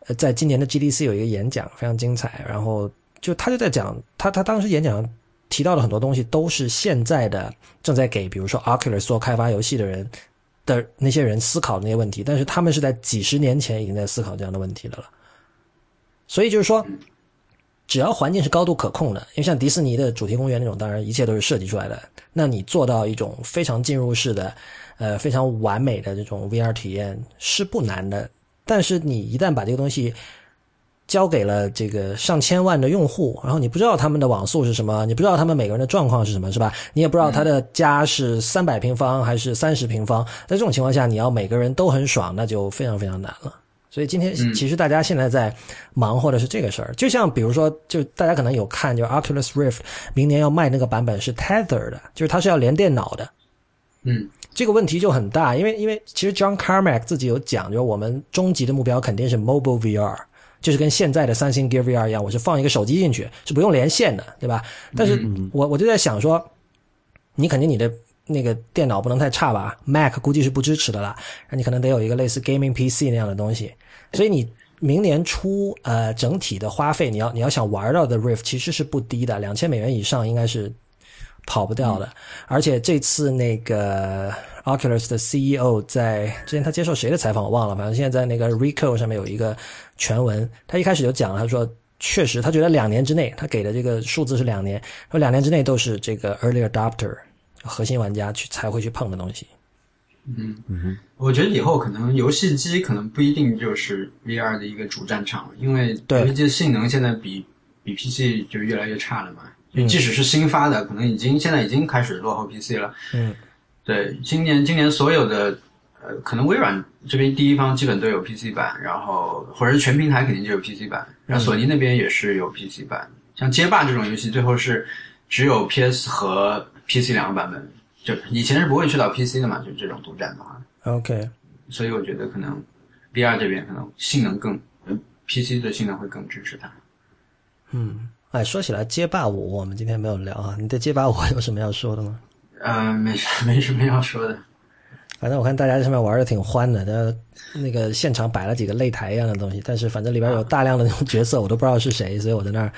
呃在今年的 GDC 有一个演讲非常精彩，然后就他就在讲他他当时演讲。提到的很多东西都是现在的正在给，比如说 Oculus 做开发游戏的人的那些人思考的那些问题，但是他们是在几十年前已经在思考这样的问题的了。所以就是说，只要环境是高度可控的，因为像迪士尼的主题公园那种，当然一切都是设计出来的，那你做到一种非常进入式的、呃非常完美的这种 VR 体验是不难的。但是你一旦把这个东西交给了这个上千万的用户，然后你不知道他们的网速是什么，你不知道他们每个人的状况是什么，是吧？你也不知道他的家是三百平方还是三十平方，在这种情况下，你要每个人都很爽，那就非常非常难了。所以今天其实大家现在在忙活的是这个事儿，就像比如说，就大家可能有看，就 Oculus Rift 明年要卖那个版本是 Tether 的，就是它是要连电脑的。嗯，这个问题就很大，因为因为其实 John Carmack 自己有讲，就是我们终极的目标肯定是 mobile VR，就是跟现在的三星 Gear VR 一样，我是放一个手机进去，是不用连线的，对吧？但是我我就在想说，你肯定你的那个电脑不能太差吧？Mac 估计是不支持的啦，那你可能得有一个类似 gaming PC 那样的东西，所以你。明年初，呃，整体的花费，你要你要想玩到的 Rift 其实是不低的，两千美元以上应该是跑不掉的。而且这次那个 Oculus 的 CEO 在之前他接受谁的采访我忘了，反正现在在那个 Recode 上面有一个全文，他一开始就讲了，他说确实他觉得两年之内，他给的这个数字是两年，说两年之内都是这个 early adopter 核心玩家去才会去碰的东西。嗯嗯，我觉得以后可能游戏机可能不一定就是 VR 的一个主战场，因为游戏机的性能现在比比 PC 就越来越差了嘛。嗯即使是新发的，可能已经现在已经开始落后 PC 了。嗯，对，今年今年所有的呃，可能微软这边第一方基本都有 PC 版，然后或者是全平台肯定就有 PC 版，然后索尼那边也是有 PC 版。像街霸这种游戏，最后是只有 PS 和 PC 两个版本。就以前是不会去到 PC 的嘛，就这种独占的话，OK，所以我觉得可能 VR 这边可能性能更、呃、PC 的性能会更支持它。嗯，哎，说起来街霸五，我们今天没有聊啊，你对街霸五 有什么要说的吗？呃，没什 没什么要说的。反正我看大家在上面玩的挺欢的，那那个现场摆了几个擂台一样的东西，但是反正里边有大量的那种角色，我都不知道是谁，所以我在那儿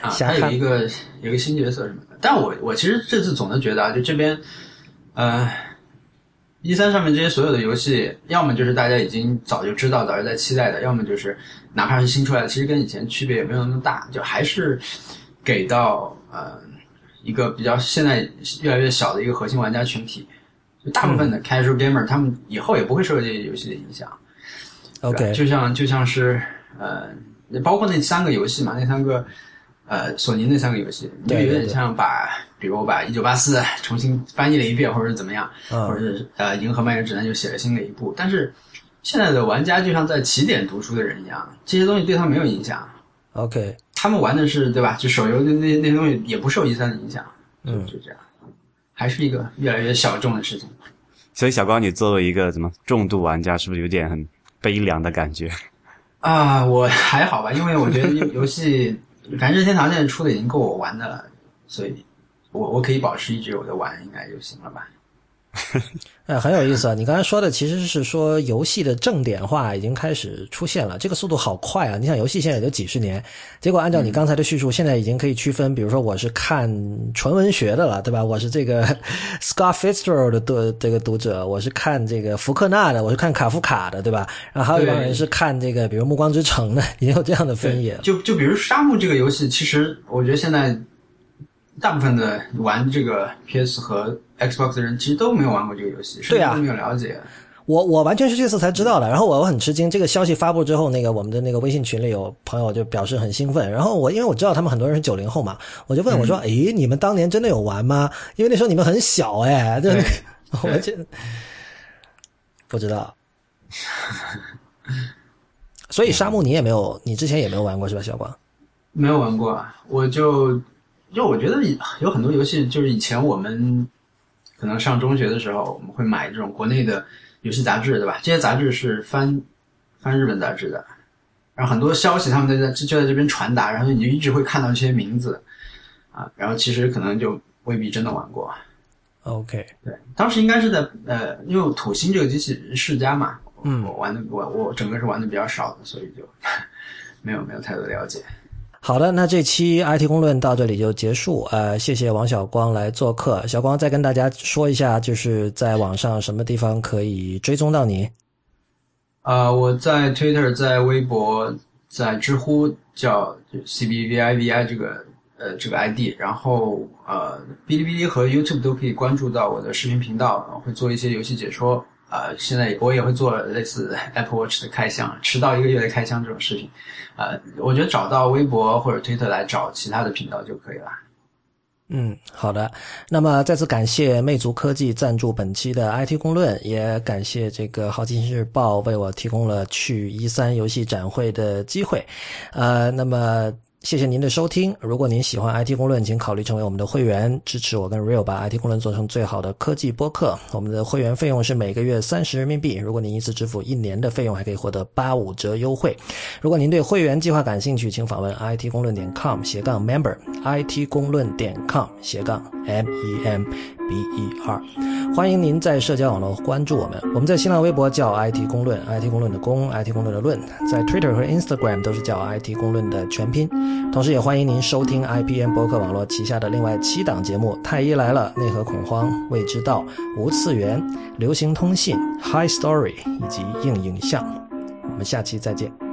啊，瞎看它有一。个有一个新角色什么的，但我我其实这次总的觉得啊，就这边，呃，一三上面这些所有的游戏，要么就是大家已经早就知道、早就在期待的，要么就是哪怕是新出来的，其实跟以前区别也没有那么大，就还是给到呃一个比较现在越来越小的一个核心玩家群体，就大部分的 casual gamer，、他们以后也不会受这些游戏的影响。OK，就像就像是呃，包括那三个游戏嘛，那三个呃，索尼那三个游戏，就有点像把，比如我把一九八四重新翻译了一遍，或者是怎么样，嗯或者是呃，银河漫游指南就写了新的一部。但是现在的玩家就像在起点读书的人一样，这些东西对他没有影响。OK，他们玩的是对吧？就手游的那那些东西也不受一三的影响，嗯就这样，还是一个越来越小众的事情。所以小光，你作为一个什么重度玩家，是不是有点很悲凉的感觉？啊，我还好吧，因为我觉得游游戏，反正任天堂现在出的已经够我玩的了，所以我我可以保持一直有的玩，应该就行了吧。哎，很有意思啊！你刚才说的其实是说游戏的正点化已经开始出现了，这个速度好快啊！你想，游戏现在也就几十年，结果按照你刚才的叙述，现在已经可以区分，比如说我是看纯文学的了，对吧？我是这个 Scott Fitzgerald 的读这个读者，我是看这个福克纳的，我是看卡夫卡的，对吧？然后还有一帮人是看这个，比如《暮光之城》的，也有这样的分野。就就比如沙漠这个游戏，其实我觉得现在大部分的玩这个 PS 和 Xbox 的人，其实都没有玩过这个游戏，甚对啊至都没有了解。我我完全是这次才知道的，然后我很吃惊。这个消息发布之后，那个我们的那个微信群里有朋友就表示很兴奋。然后我因为我知道他们很多人是九零后嘛，我就问我说：“诶，你们当年真的有玩吗？因为那时候你们很小哎。”就那个 我这 不知道。所以沙漠你也没有，你之前也没有玩过是吧，小光？没有玩过啊，我就就我觉得有很多游戏，就是以前我们可能上中学的时候，我们会买这种国内的游戏杂志，对吧？这些杂志是翻翻日本杂志的，然后很多消息他们在在就在这边传达，然后你就一直会看到这些名字啊，然后其实可能就未必真的玩过。OK，对，当时应该是在呃，因为土星这个机器世家嘛，嗯我玩的我我整个是玩的比较少的，所以就 没有没有太多了解。好的，那这期 IT 公论到这里就结束。呃，谢谢王小光来做客。小光再跟大家说一下，就是在网上什么地方可以追踪到你。呃，我在 Twitter、在微博、在知乎叫 CBVIVI 这个呃这个 ID，然后呃哔哩哔哩和 YouTube 都可以关注到我的视频频道，会做一些游戏解说。呃，现在我也会做类似 Apple Watch 的开箱，迟到一个月的开箱这种视频。呃，我觉得找到微博或者推特来找其他的频道就可以了。嗯，好的。那么再次感谢魅族科技赞助本期的 IT 公论，也感谢这个好奇心日报为我提供了去一三游戏展会的机会。呃，那么谢谢您的收听。如果您喜欢 IT 公论，请考虑成为我们的会员，支持我跟 Real 把 IT 公论做成最好的科技播客。我们的会员费用是每个月三十人民币。如果您一次支付一年的费用，还可以获得八五折优惠。如果您对会员计划感兴趣，请访问 it 公论点 com 斜杠 member it 公论点 com 斜杠 m e m b e r。欢迎您在社交网络关注我们。我们在新浪微博叫 IT 公论，IT 公论的公，IT 公论的论，在 Twitter 和 Instagram 都是叫 IT 公论的全拼。同时，也欢迎您收听 IPN 博客网络旗下的另外七档节目：太医来了、内核恐慌、未知道、无次元、流行通信、High Story 以及硬影像。我们下期再见。